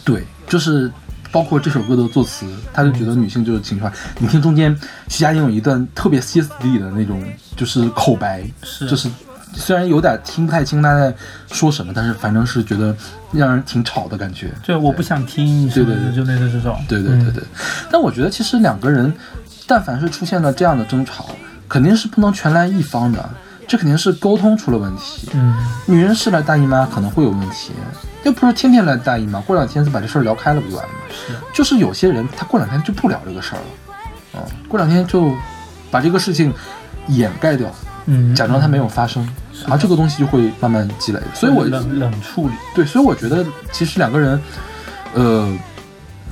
对，就是包括这首歌的作词，他就觉得女性就是情绪化。你听中间徐佳莹有一段特别歇斯底里的那种，就是口白，是就是虽然有点听不太清他在说什么，但是反正是觉得让人挺吵的感觉。对我不想听，对对对。就类似这种。对对对对，但我觉得其实两个人，但凡是出现了这样的争吵，肯定是不能全赖一方的，这肯定是沟通出了问题。嗯，女人是来大姨妈可能会有问题，又不是天天来大姨妈，过两天就把这事儿聊开了不就完了吗？是，就是有些人他过两天就不聊这个事儿了，嗯，过两天就把这个事情掩盖掉，嗯，假装它没有发生，然后这个东西就会慢慢积累。所以我冷冷处理，对，所以我觉得其实两个人，呃，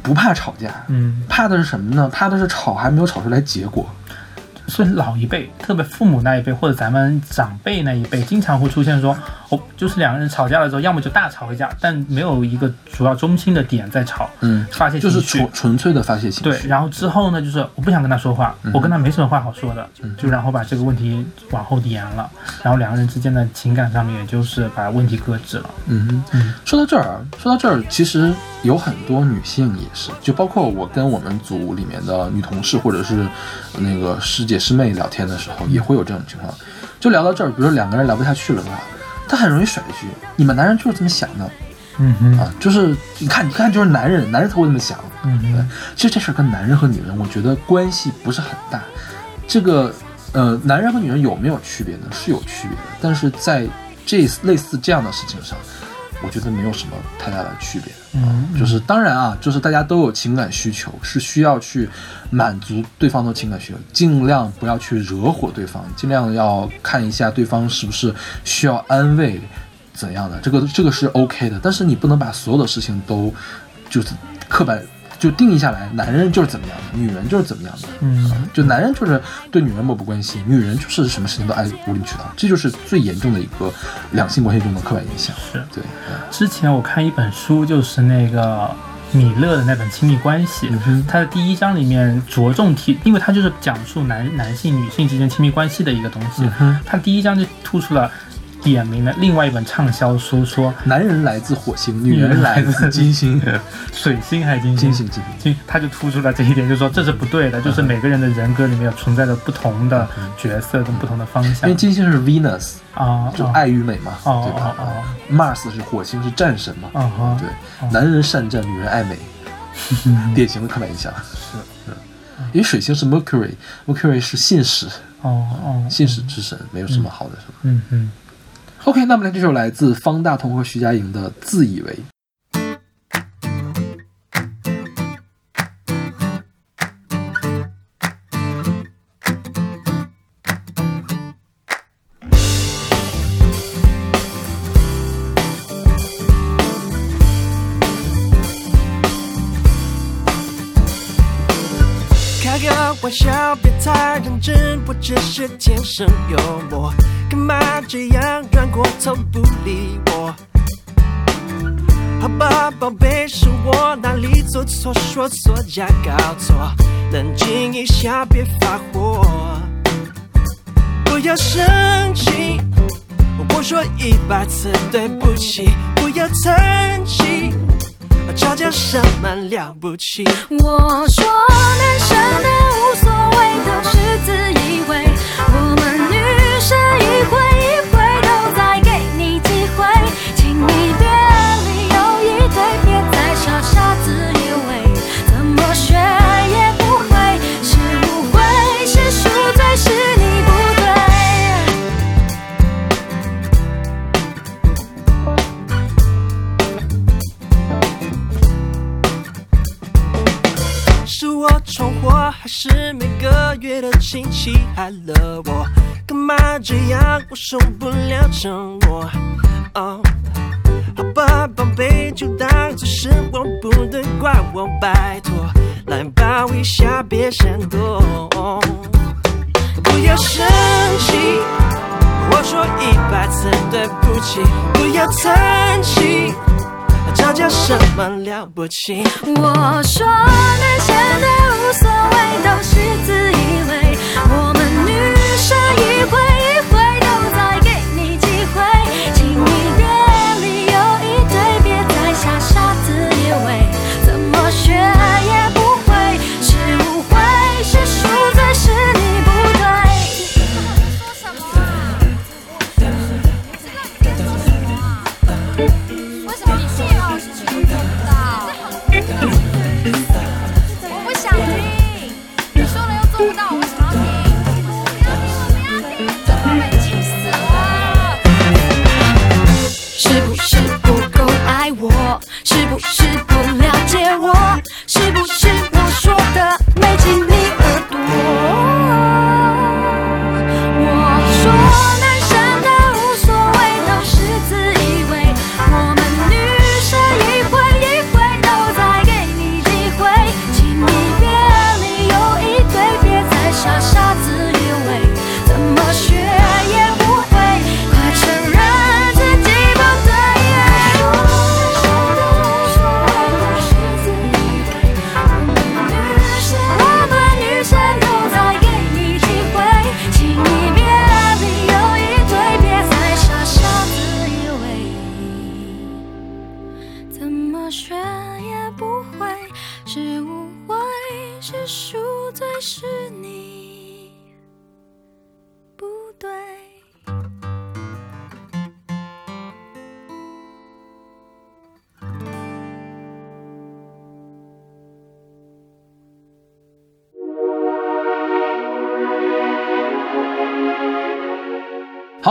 不怕吵架，嗯，怕的是什么呢？怕的是吵还没有吵出来结果。所以老一辈，特别父母那一辈或者咱们长辈那一辈，经常会出现说，哦，就是两个人吵架的时候，要么就大吵一架，但没有一个主要中心的点在吵，嗯，发泄就是纯纯粹的发泄情绪。对，然后之后呢，就是我不想跟他说话，我跟他没什么话好说的，就然后把这个问题往后延了，然后两个人之间的情感上面，也就是把问题搁置了。嗯嗯，说到这儿，说到这儿，其实有很多女性也是，就包括我跟我们组里面的女同事，或者是那个师姐师妹聊天的时候，也会有这种情况。就聊到这儿，比如说两个人聊不下去了吧，他很容易甩一句：“你们男人就是这么想的。”嗯哼，啊，就是你看，你看，就是男人，男人才会这么想。嗯哼，其实这事儿跟男人和女人，我觉得关系不是很大。这个，呃，男人和女人有没有区别呢？是有区别的，但是在这类似这样的事情上，我觉得没有什么太大的区别。嗯，就是当然啊，就是大家都有情感需求，是需要去满足对方的情感需求，尽量不要去惹火对方，尽量要看一下对方是不是需要安慰，怎样的，这个这个是 OK 的。但是你不能把所有的事情都就是刻板就定义下来，男人就是怎么样的，女人就是怎么样的。嗯，就男人就是对女人漠不关心，女人就是什么事情都爱无理取闹，这就是最严重的一个两性关系中的刻板印象。是对，嗯之前我看一本书，就是那个米勒的那本《亲密关系》，它的第一章里面着重提，因为它就是讲述男男性、女性之间亲密关系的一个东西。它第一章就突出了。点名了另外一本畅销书，说男人来自火星，女人来自金星、水星还是金星？金星，金星。他就突出了这一点，就说这是不对的，就是每个人的人格里面有存在着不同的角色跟不同的方向。因为金星是 Venus 啊，就爱与美嘛，对吧？Mars 是火星，是战神嘛？啊对，男人善战，女人爱美，典型的刻板印象。是，因为水星是 Mercury，Mercury 是信使，哦哦，信使之神，没有什么好的，是吧？嗯嗯。OK，那么呢这首来自方大同和徐佳莹的《自以为》。太认真，我只是天生幽默。干嘛这样转过头不理我？好吧，宝贝，是我哪里做错，说错加搞错，冷静一下，别发火。不要生气，我说一百次对不起，不要叹气，吵架什么了不起？我说男生的是每个月的亲戚害了我？干嘛这样？我受不了沉默。哦，好吧，宝贝，就当做是我不对，怪我，拜托，来抱一下，别闪躲。不要生气，我说一百次对不起，不要叹气，这叫什么了不起？我说男生的无所谓，都是自以为。我们女生一回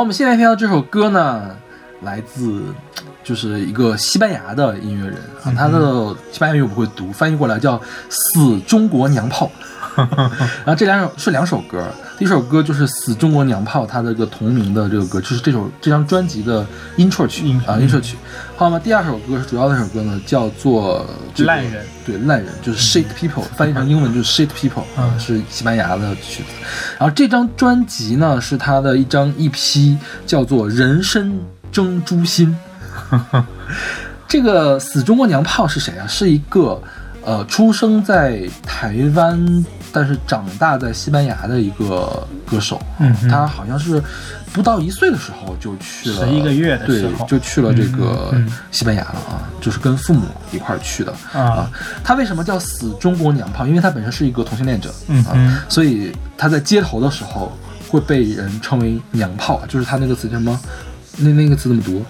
好，我们现在听到这首歌呢，来自就是一个西班牙的音乐人啊，他的西班牙语我不会读，翻译过来叫《死中国娘炮》。然后这两首是两首歌，第一首歌就是《死中国娘炮》，他的这个同名的这个歌，就是这首这张专辑的 intro 曲啊，intro 曲。好吗？第二首歌是主要的那首歌呢，叫做烂人，对，烂人就是 shit people，翻译成英文就是 shit people，是西班牙的曲子。然后这张专辑呢是他的一张 EP，叫做《人参蒸猪心》。这个死中国娘炮是谁啊？是一个呃出生在台湾，但是长大在西班牙的一个歌手。嗯他好像是不到一岁的时候就去了，十一个月的时候对，就去了这个西班牙了啊，就是跟父母一块儿去的啊他为什么叫死中国娘炮？因为他本身是一个同性恋者，啊嗯哼，所以他在街头的时候会被人称为娘炮，就是他那个词叫什么？那那个词怎么读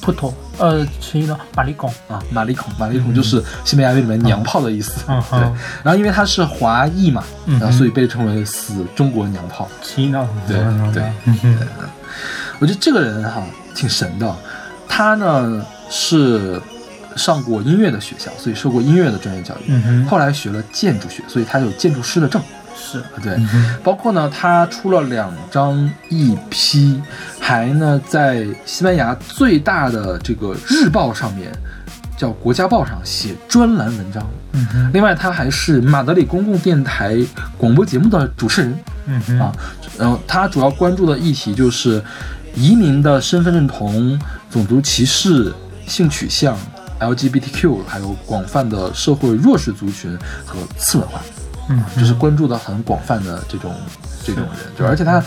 秃头，呃，其呢，马里孔，啊？马里孔，马里孔就是西班牙语里面娘炮的意思。对嗯，然后因为他是华裔嘛，嗯然后所以被称为死中国娘炮。其呢，对对我觉得这个人哈挺神的，他呢是上过音乐的学校，所以受过音乐的专业教育，嗯哼，后来学了建筑学，所以他有建筑师的证。是，对，嗯，包括呢，他出了两张 EP，还呢在西班牙最大的这个日报上面，叫《国家报》上写专栏文章。嗯，另外，他还是马德里公共电台广播节目的主持人嗯哼，啊。然后他主要关注的议题就是移民的身份认同、种族歧视、性取向、LGBTQ，还有广泛的社会弱势族群和次文化。嗯，就是关注的很广泛的这种这种人，就而且他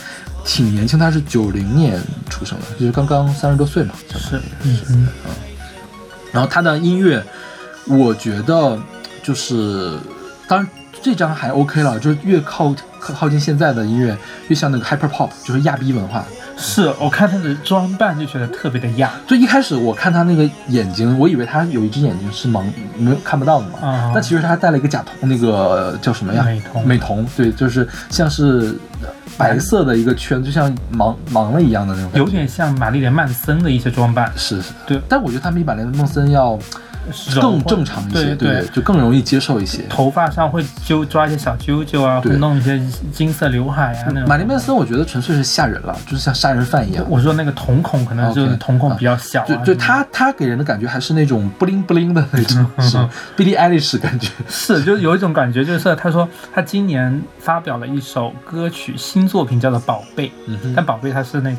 挺年轻，他是九零年出生的，就是刚刚三十多岁嘛，是嗯，嗯哼，然后他的音乐，我觉得就是，当然这张还 OK 了，就是越靠靠靠近现在的音乐，越像那个 hyper pop，就是亚逼文化。是我看他的装扮就觉得特别的亚，就一开始我看他那个眼睛，我以为他有一只眼睛是盲，没有看不到的嘛。啊但其实他戴了一个假瞳，那个叫什么呀？美瞳美瞳，对，就是像是白色的一个圈，就像盲盲了一样的那种。有点像玛丽莲曼森的一些装扮，是是，对但我觉得他比玛丽莲梦森要更正常一些，对对，就更容易接受一些。头发上会揪抓一些小揪揪啊，会弄一些金色刘海啊那种。玛丽曼森，我觉得纯粹是吓人了，就是像杀人犯一样。我说那个瞳孔可能就是瞳孔比较小、啊就就他他给人的感觉还是那种不灵不灵的那种，是 Billie Eilish 感觉。是，就有一种感觉，就是他说他今年发表了一首歌曲新作品，叫做《宝贝》，但宝贝它是那个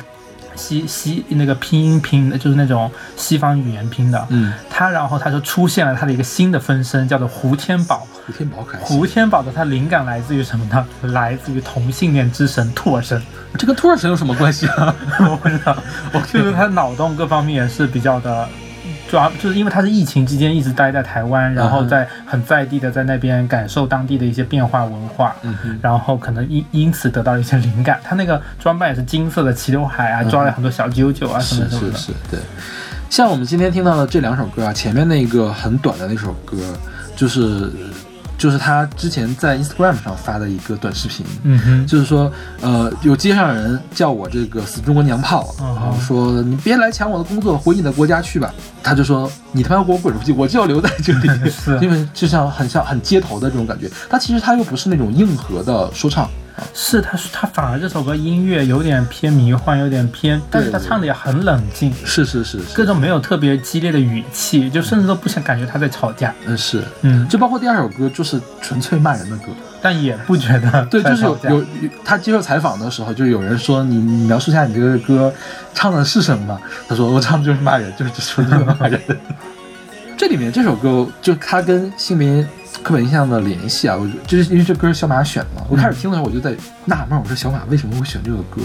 西西那个拼音拼的，就是那种西方语言拼的。嗯，他然后他就出现了他的一个新的分身，叫做胡天宝。胡天宝。胡天宝的他灵感来自于什么呢？来自于同性恋之神兔儿神。这跟兔儿神有什么关系啊？我不知道，我就是他脑洞各方面也是比较的。主要就是因为他是疫情期间一直待在台湾，然后在很在地的在那边感受当地的一些变化文化，然后可能因因此得到了一些灵感。他那个装扮也是金色的齐刘海啊，抓了很多小啾啾啊什么什么的。是是是，对。像我们今天听到的这两首歌啊，前面那个很短的那首歌，就是。就是他之前在 Instagram 上发的一个短视频，嗯哼，就是说，呃，有街上人叫我这个死中国娘炮，然后说你别来抢我的工作，回你的国家去吧。他就说你他妈给我滚出去，我就要留在这里，因为就像很像很街头的这种感觉。他其实他又不是那种硬核的说唱。是，他是他反而这首歌音乐有点偏迷幻，有点偏，但是他唱的也很冷静，是是是，各种没有特别激烈的语气，就甚至都不想感觉他在吵架。嗯，是，嗯，就包括第二首歌就是纯粹骂人的歌，但也不觉得。对，就是有有他接受采访的时候，就有人说你你描述一下你这个歌唱的是什么？他说我唱的就是骂人，就是纯粹骂人。这里面这首歌就他跟姓名。刻板印象的联系啊，我就是因为这歌小马选的。我开始听的时候，我就在纳闷，我说小马为什么会选这个歌？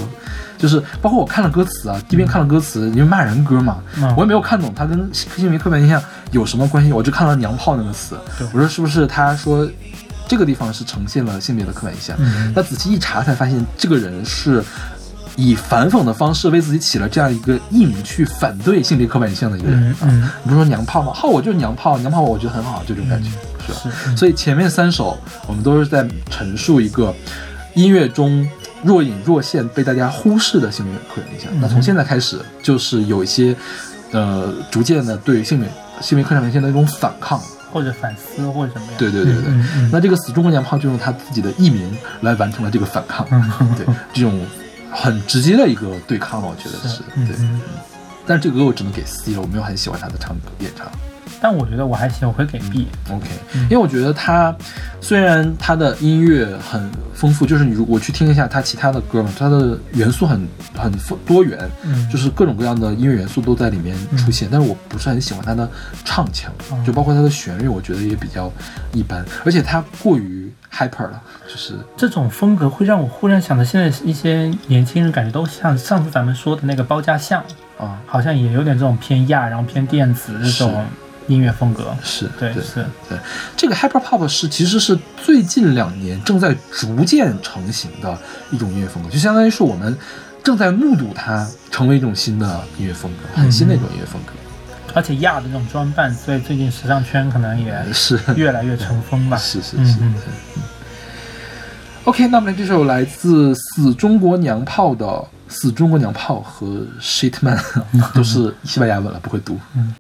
就是包括我看了歌词啊，一边看了歌词，因为骂人歌嘛，我也没有看懂他跟性别刻板印象有什么关系。我就看了“娘炮”那个词，我说是不是他说这个地方是呈现了性别的刻板印象？那仔细一查才发现，这个人是。以反讽的方式为自己起了这样一个艺名，去反对性别刻板印象的一个人啊。你不是说娘炮吗？好，我就是娘炮，娘炮我觉得很好，就这种感觉，是吧？所以前面三首我们都是在陈述一个音乐中若隐若现被大家忽视的性别刻板印象。那从现在开始，就是有一些呃逐渐的对性别性别刻板印象的一种反抗或者反思或者什么样。对对对对。那这个死中国娘炮就用他自己的艺名来完成了这个反抗。对这种。很直接的一个对抗了，我觉得是对，但是这个歌我只能给 C 了，我没有很喜欢他的唱歌演唱。但我觉得我还行，我会给 B。OK，因为我觉得他虽然他的音乐很丰富，就是你如果去听一下他其他的歌嘛，他的元素很很多元，就是各种各样的音乐元素都在里面出现。但是我不是很喜欢他的唱腔，就包括他的旋律，我觉得也比较一般，而且他过于 hyper 了，就是这种风格会让我忽然想到现在一些年轻人，感觉都像上次咱们说的那个包家巷啊，好像也有点这种偏亚，然后偏电子这种。音乐风格是对是对，这个 hyper pop 是其实是最近两年正在逐渐成型的一种音乐风格，就相当于是我们正在目睹它成为一种新的音乐风格，很新的一种音乐风格。而且亚的这种装扮，所以最近时尚圈可能也是越来越成风吧。是是是。OK，那么这首来自死中国娘炮的死中国娘炮和 Shitman 都是西班牙文了，不会读。嗯。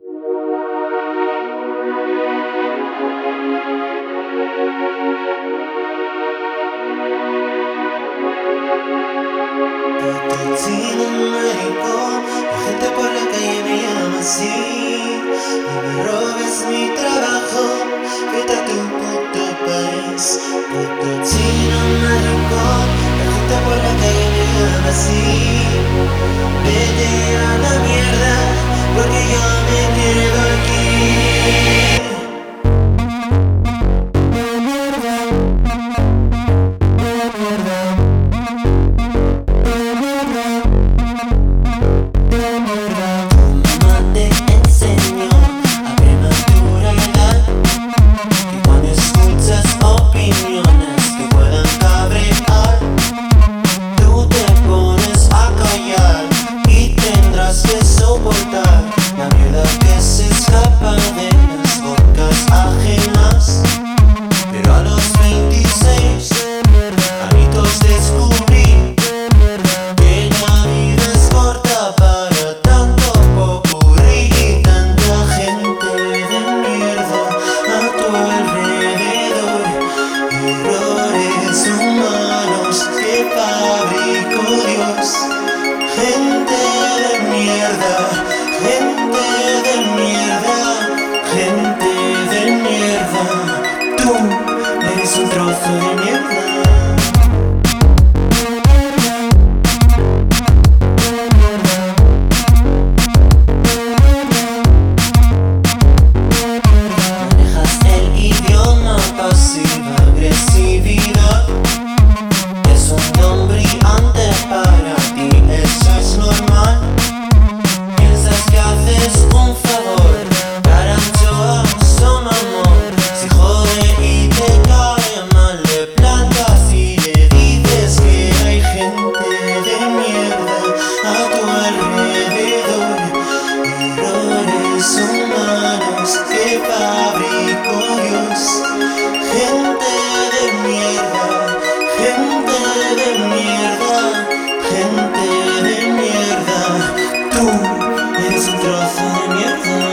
Взрослый мир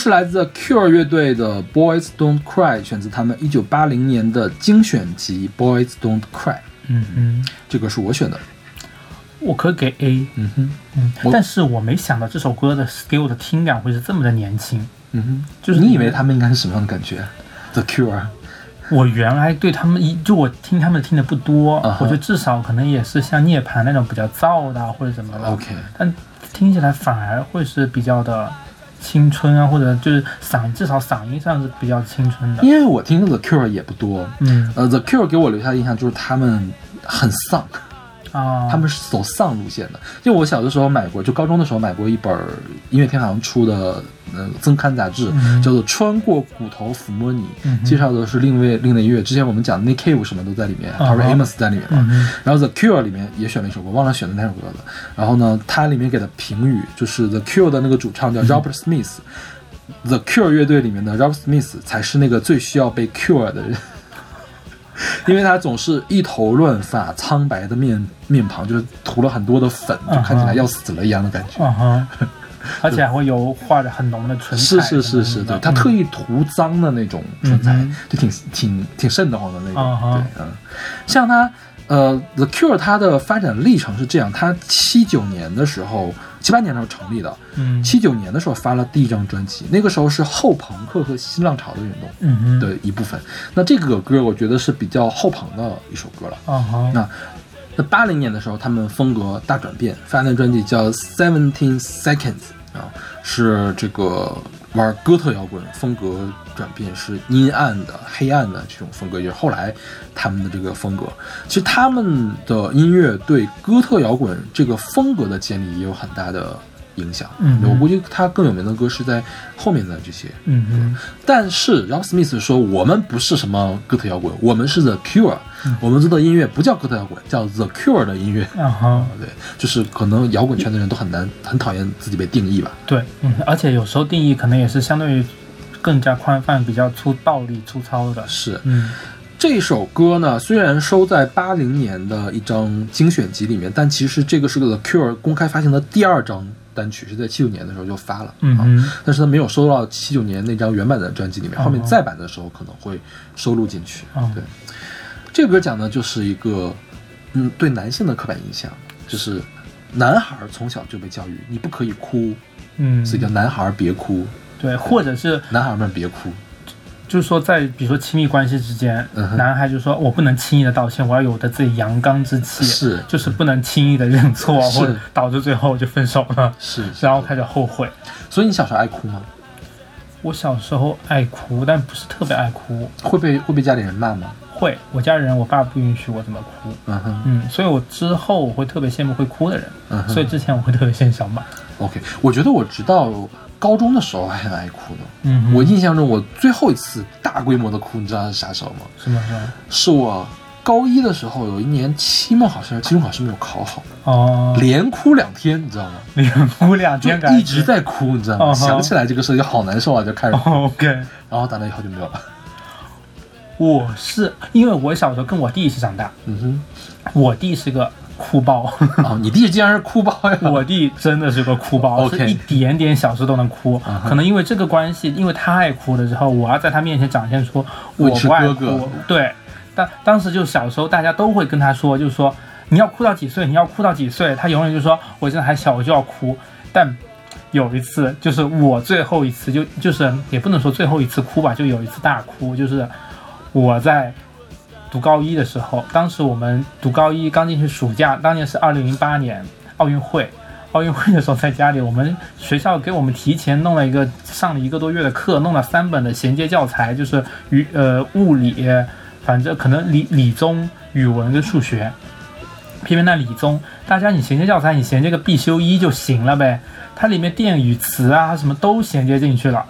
是来自 Cure 乐队的《Boys Don't Cry》，选自他们一九八零年的精选集《Boys Don't Cry》。嗯嗯，这个是我选的。我可以给 A。嗯哼，嗯，但是我没想到这首歌的给我的听感会是这么的年轻。嗯哼，就是你以为他们应该是什么样的感觉？The Cure。我原来对他们一就我听他们听的不多我觉得至少可能也是像涅槃那种比较燥的啊或者怎么的。OK，但听起来反而会是比较的青春啊，或者就是嗓至少嗓音上是比较青春的。因为我听 The Cure 也不多。嗯呃，The Cure 给我留下的印象就是他们很丧，啊，他们是走丧路线的。就我小的时候买过，就高中的时候买过一本音乐天堂出的呃增刊杂志，嗯叫做《穿过骨头抚摸你》，嗯介绍的是另类另类音乐。之前我们讲 Nick Cave 什么都在里面 h a r r y Amos 在里面嘛。嗯然后 The Cure 里面也选了一首歌，忘了选的那首歌了。然后呢，它里面给的评语就是 The Cure 的那个主唱叫 Robert Smith。The Cure 乐队里面的 Robert Smith 才是那个最需要被 cure 的人，因为他总是一头乱发、苍白的面面庞，就是涂了很多的粉，就看起来要死了一样的感觉。而且还会有画着很浓的唇彩是是是是，对的他特意涂脏的那种唇彩，嗯就挺挺挺瘆得慌的那种。对，嗯，像他呃，The Cure 它的发展历程是这样，他七九年的时候，七八年的时候成立的，嗯七九年的时候发了第一张专辑，那个时候是后朋克和新浪潮的运动嗯哼的一部分。那这个歌我觉得是比较后朋的一首歌了。啊哈那那八零年的时候，他们风格大转变，发那专辑叫《Seventeen Seconds》啊，是这个玩哥特摇滚风格转变，是阴暗的、黑暗的这种风格，也是后来他们的这个风格。其实他们的音乐对哥特摇滚这个风格的建立也有很大的影响。嗯我估计他更有名的歌是在后面的这些。嗯哼但是 Rob Smith 说，我们不是什么哥特摇滚，我们是 The Cure，、我们做的音乐不叫哥特摇滚，叫 The Cure 的音乐。啊哈对，就是可能摇滚圈的人都很难，很讨厌自己被定义吧。对，嗯，而且有时候定义可能也是相对于更加宽泛、比较粗暴力、粗糙的。是。嗯。这首歌呢，虽然收在八零年的一张精选集里面，但其实这个是 The Cure 公开发行的第二张单曲，是在七九年的时候就发了。啊嗯哼。但是它没有收到七九年那张原版的专辑里面，后面再版的时候可能会收录进去。哦。对，这个歌讲的就是一个，嗯，对男性的刻板印象，就是男孩儿从小就被教育你不可以哭，嗯，所以叫男孩儿别哭，对，或者是男孩们别哭。就是说在比如说亲密关系之间，嗯男孩就说我不能轻易的道歉，我要有我的自己阳刚之气，是就是不能轻易的认错，是。或者导致最后就分手了，是，然后开始后悔。所以你小时候爱哭吗？我小时候爱哭，但不是特别爱哭，会被会被家里人骂吗？会，我家人我爸不允许我这么哭，嗯哼。嗯，所以我之后我会特别羡慕会哭的人，所以之前我会特别羡慕小马，，OK，我觉得我直到高中的时候还很爱哭的。嗯，我印象中，我最后一次大规模的哭，你知道是啥时候吗？什么时候？是我高一的时候，有一年期末考试、期中考试没有考好，哦，连哭两天，你知道吗？连哭两天感觉一直在哭，你知道吗？哦想起来这个事就好难受啊，就开始 OK，然后打那以后就没有了。我是因为我小时候跟我弟一起长大，嗯哼我弟是个哭包，哦，你弟竟然是哭包呀？我弟真的是个哭包是一点点小事都能哭。可能因为这个关系，因为他爱哭了之后，我要在他面前展现出我不爱哥哥哭。对，当当时就小时候大家都会跟他说，就是说你要哭到几岁，你要哭到几岁，他永远就说我现在还小，我就要哭。但有一次，就是我最后一次就就是也不能说最后一次哭吧，就有一次大哭，就是我在读高一的时候，当时我们读高一刚进去暑假，当年是二零零八年奥运会。奥运会的时候，在家里，我们学校给我们提前弄了一个上了一个多月的课，弄了三本的衔接教材，就是语呃物理，反正可能理理综、语文跟数学。偏偏那理综，大家你衔接教材，你衔接个必修一就行了呗。它里面电与磁啊什么都衔接进去了。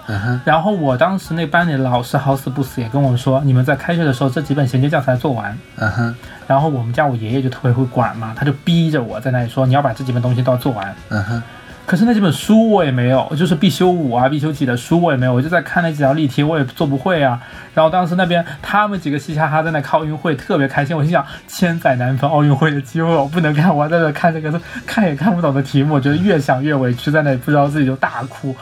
然后我当时那班里的老师好死不死也跟我说，你们在开学的时候这几本衔接教材做完。嗯哼，然后我们家我爷爷就特别会管嘛，他就逼着我在那里说你要把这几本东西都要做完。嗯哼，可是那几本书我也没有，就是必修五啊、必修几的书我也没有，我就在看那几道例题，我也做不会啊。然后当时那边他们几个嘻嘻哈哈在那看奥运会，特别开心。我心想，千载难逢奥运会的机会，我不能看，我还在这看这个看也看不懂的题目，我觉得越想越委屈，在那里不知道自己就大哭。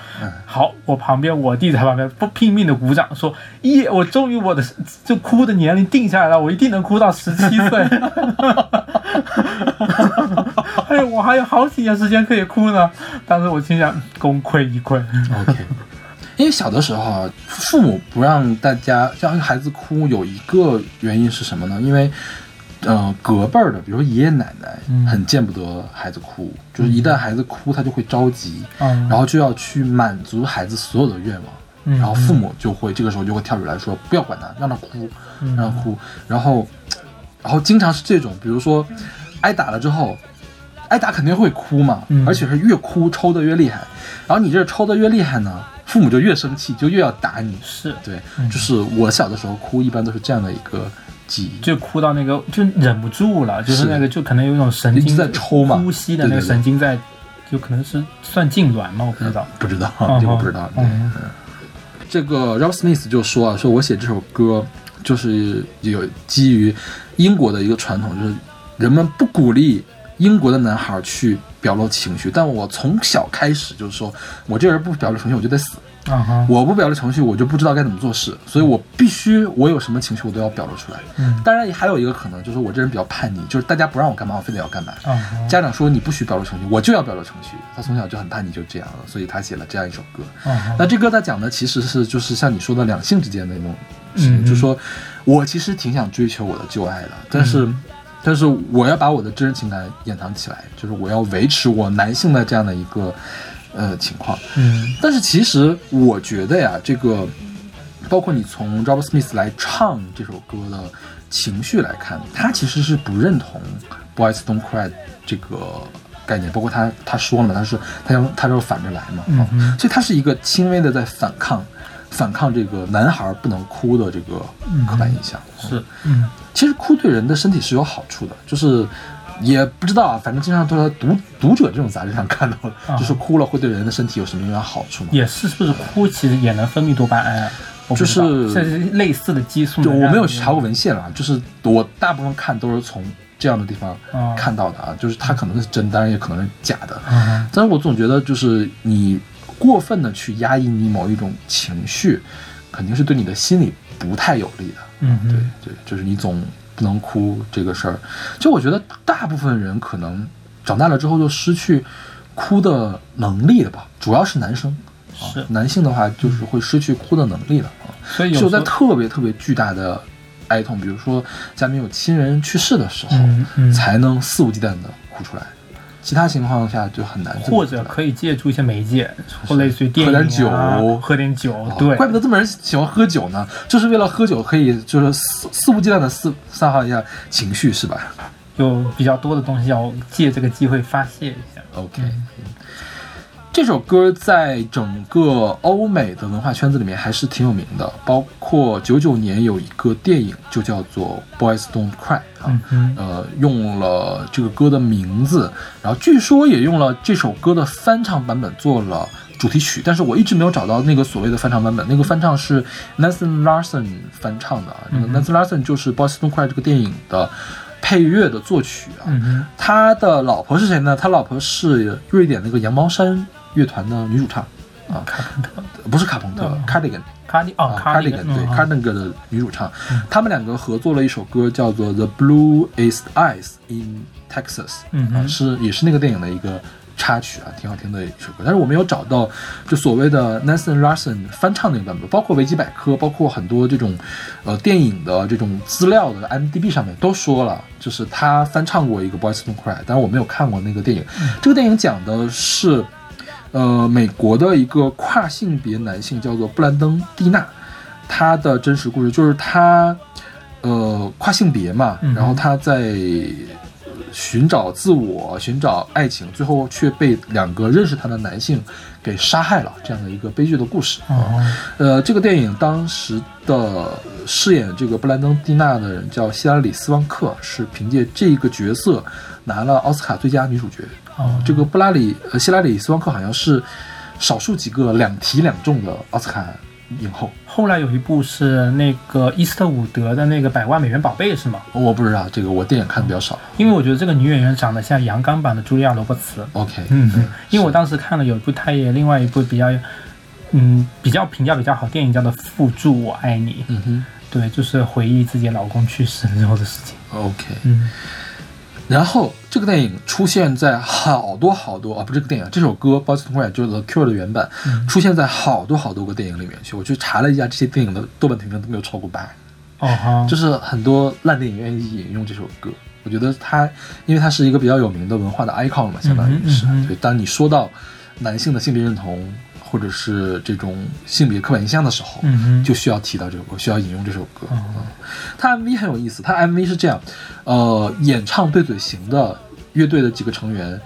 好，我旁边我弟在旁边不拼命的鼓掌，说耶，我终于我的就哭的年龄定下来了，我一定能哭到十七岁。哎，我还有好几年时间可以哭呢。当时我心想，功亏一篑。OK，因为小的时候啊，父母不让大家让孩子哭，有一个原因是什么呢？因为，呃，隔辈儿的，比如说爷爷奶奶，嗯很见不得孩子哭，就是一旦孩子哭，他就会着急，嗯然后就要去满足孩子所有的愿望。嗯然后父母就会这个时候就会跳出来说：“不要管他，让他哭，嗯让他哭。”然后，然后经常是这种，比如说挨打了之后，挨打肯定会哭嘛，嗯而且是越哭抽的越厉害。然后你这抽的越厉害呢，父母就越生气，就越要打你。是，对，嗯就是我小的时候哭，一般都是这样的一个记忆。就哭到那个就忍不住了，就是是那个就可能有一种神经在抽嘛呼吸的那个神经在，就可能是算痉挛吗？我不知道。不知道，嗯这个我不知道。嗯，这个 Rob Smith 就说啊，说我写这首歌就是有基于英国的一个传统，就是人们不鼓励英国的男孩去表露情绪，但我从小开始就是说我这人不表露情绪我就得死，我不表露情绪我就不知道该怎么做事，所以我必须我有什么情绪我都要表露出来。嗯当然还有一个可能就是我这人比较叛逆，就是大家不让我干嘛我非得要干嘛。家长说你不许表露情绪，我就要表露情绪。他从小就很叛逆，就这样了，所以他写了这样一首歌。那这歌他讲的其实是就是像你说的两性之间的那种事情，嗯就说我其实挺想追求我的旧爱的，但是、嗯但是我要把我的真实情感掩藏起来，就是我要维持我男性的这样的一个呃情况。嗯。但是其实我觉得呀，这个包括你从 Robert Smith 来唱这首歌的情绪来看，他其实是不认同 Boys Don't Cry 这个概念，包括他他说了嘛，他是他要他要反着来嘛，嗯哼。所以他是一个轻微的在反抗。反抗这个男孩不能哭的这个刻板印象，是，嗯其实哭对人的身体是有好处的，就是也不知道啊，反正经常都在读读者这种杂志上看到，啊就是哭了会对人的身体有什么样的好处吗？也是，是不是哭其实也能分泌多巴胺啊？就是这是类似的激素就。我没有查过文献啊，就是我大部分看都是从这样的地方哦看到的啊，就是它可能是真，当然也可能是假的。嗯，但是我总觉得，就是你过分的去压抑你某一种情绪，肯定是对你的心理不太有利的。嗯对对，就是你总不能哭这个事儿。就我觉得大部分人可能长大了之后就失去哭的能力了吧，主要是男生。啊男性的话，就是会失去哭的能力了啊。所以有只有在特别特别巨大的哀痛，比如说家里面有亲人去世的时候，嗯嗯才能肆无忌惮的哭出来。其他情况下就很难或。者可以借助一些媒介，或类似于电影、啊、喝点酒喝点酒，哦对，怪不得这么人喜欢喝酒呢，就是为了喝酒可以就是肆肆无忌惮的肆散发一下情绪，是吧有比较多的东西要借这个机会发泄一下。？OK，、这首歌在整个欧美的文化圈子里面还是挺有名的，包括九九年有一个电影就叫做《Boys Don't Cry》啊，嗯，呃，用了这个歌的名字，然后据说也用了这首歌的翻唱版本做了主题曲，但是我一直没有找到那个所谓的翻唱版本。那个翻唱是 Nathan Larson 翻唱的啊，这个 Nathan Larson 就是《Boys Don't Cry》这个电影的配乐的作曲啊。嗯，他的老婆是谁呢？他老婆是瑞典那个羊毛衫乐团的女主唱啊，卡朋特，不是卡朋特嗯，Cardigan。卡迪哦，Cardigan 对嗯 Cardigan 的女主唱，他们两个合作了一首歌，叫做《The Blue Is Eyes in Texas》，啊，嗯哼是也是那个电影的一个插曲啊，挺好听的一首歌。但是我没有找到就所谓的 Nathan Larson 翻唱那个版本，包括维基百科，包括很多这种呃电影的这种资料的 IMDB 上面都说了，就是他翻唱过一个《Boys Don't Cry》，但是我没有看过那个电影。这个电影讲的是。呃，美国的一个跨性别男性叫做布兰登·蒂娜，他的真实故事就是他，呃，跨性别嘛，然后他在寻找自我、寻找爱情，最后却被两个认识他的男性给杀害了，这样的一个悲剧的故事。哦，呃，这个电影当时的饰演这个布兰登·蒂娜的人叫希拉里·斯旺克，是凭借这个角色拿了奥斯卡最佳女主角。哦这个布拉里呃希拉里·斯旺克好像是少数几个两提两中的奥斯卡影后。后来有一部是那个伊斯特伍德的那个《百万美元宝贝》是吗？我不知道这个，我电影看的比较少。因为我觉得这个女演员长得像阳刚版的茱莉亚·罗伯茨。OK，嗯，因为我当时看了有一部她也另外一部比较，嗯，比较评价比较好电影叫做《附注我爱你》。嗯哼对，就是回忆自己老公去世之后的事情。，OK。嗯，然后这个电影出现在好多好多啊，不是这个电影，这首歌《Boys Cry》就是 The Cure 的原版，出现在好多好多个电影里面去。我去查了一下，这些电影的豆瓣评分都没有超过八，哦哈，就是很多烂电影愿意引用这首歌。我觉得它，因为它是一个比较有名的文化的 icon 嘛，相当于是。嗯哼嗯哼所以当你说到男性的性别认同或者是这种性别刻板印象的时候，嗯，就需要提到这首歌，需要引用这首歌。哦嗯，它 MV 很有意思，它 MV 是这样，呃，演唱对嘴型的乐队的几个成员，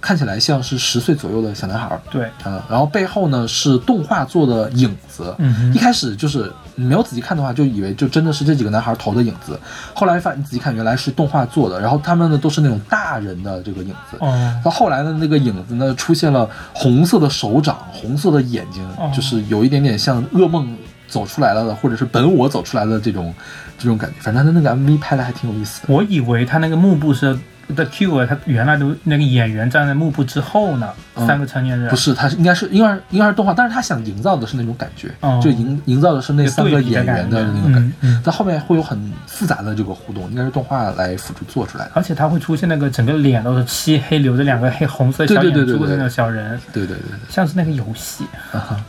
看起来像是十岁左右的小男孩儿。对，嗯、然后背后呢是动画做的影子。嗯一开始就是你没有仔细看的话，就以为就真的是这几个男孩投的影子。后来发你仔细看，原来是动画做的。然后他们呢都是那种大人的这个影子。哦，到后来的那个影子呢，出现了红色的手掌、红色的眼睛，哦就是有一点点像噩梦走出来了的，或者是本我走出来的这种这种感觉。反正他那个 MV 拍的还挺有意思的。我以为他那个幕布是 The Cure，他原来的那个演员站在幕布之后呢，嗯三个成年人不是，他是应该是应该是应该是动画，但是他想营造的是那种感觉，哦就营营造的是那三个演员的那种感觉。嗯嗯在后面会有很复杂的这个互动，应该是动画来辅助做出来的。而且他会出现那个整个脸都是漆黑，留着两个黑红色对小眼珠的那个小人，对对对对，像是那个游戏，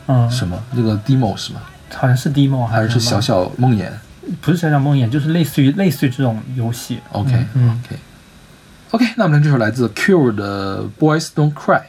啊什么那个 demo 是吗？好像是 demo 还是是什么小小梦魇不是小小梦魇，就是类似于类似于这种游戏。？OK 嗯 OK OK，那我们这首来自 Cure 的 Boys Don't Cry。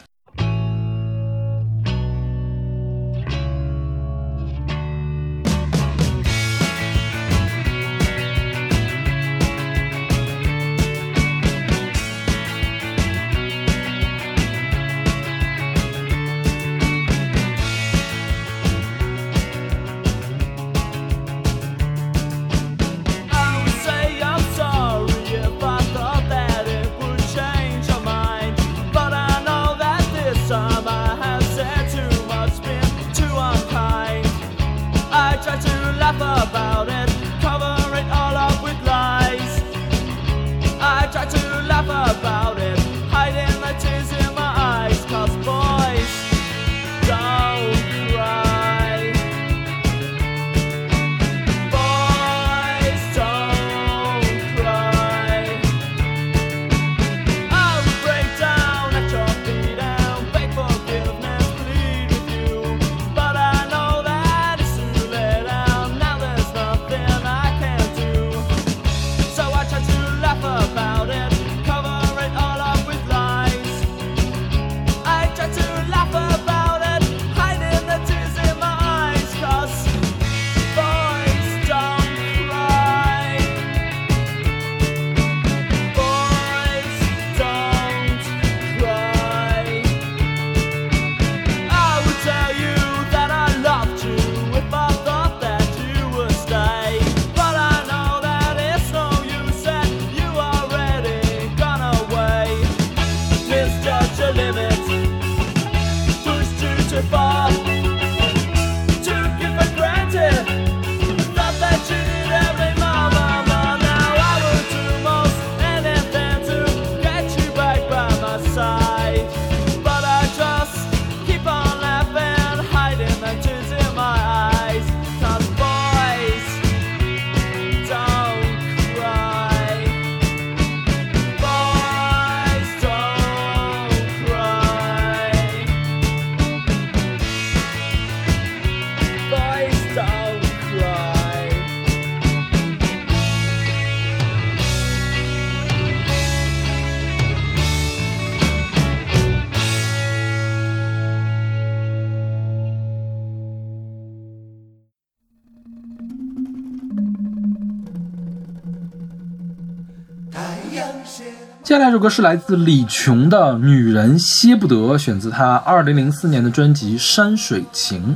歌是来自李琼的《女人歇不得》，选自她二零零四年的专辑《山水情》。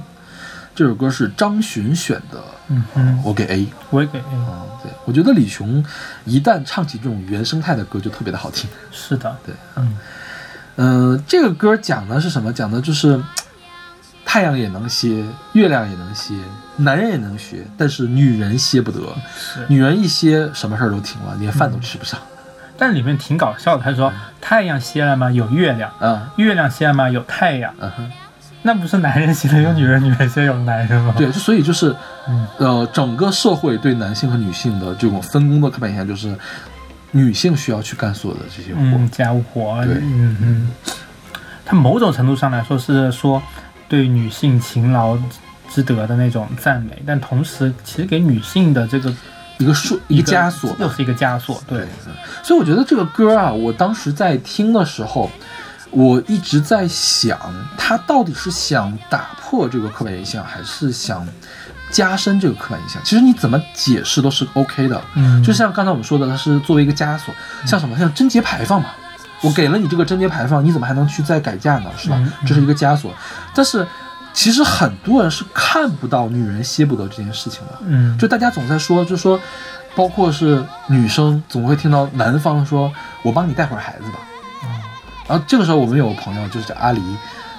这首歌是张巡选的，嗯嗯，我给 A。我也给 A。啊，对，我觉得李琼一旦唱起这种原生态的歌，就特别的好听。是的，对，嗯嗯、这个歌讲的是什么？讲的就是太阳也能歇，月亮也能歇，男人也能学，但是女人歇不得。是。女人一歇，什么事儿都停了，连饭都吃不上。但里面挺搞笑的，他说太阳歇了吗？有月亮；嗯，月亮歇了吗？有太阳。嗯哼，那不是男人歇了有女人，女人歇有男人吗？对，就所以就是，嗯呃，整个社会对男性和女性的这种分工的刻板印象，就是女性需要去干所有的这些活。嗯，家务活，对嗯嗯，它某种程度上来说是说对女性勤劳之德的那种赞美，但同时其实给女性的这个一个束，一个枷锁。又是一个枷锁，对，所以我觉得这个歌啊，我当时在听的时候，我一直在想，他到底是想打破这个刻板印象，还是想加深这个刻板印象？其实你怎么解释都是 OK 的。嗯，就像刚才我们说的，它是作为一个枷锁，像什么像贞洁牌坊嘛，我给了你这个贞洁牌坊，你怎么还能去再改嫁呢？是吧嗯？这是一个枷锁，但是其实很多人是看不到女人歇不得这件事情的。嗯，就大家总在说，就说，包括是女生总会听到男方说：“我帮你带会儿孩子吧。”然后这个时候我们有个朋友就是叫阿狸，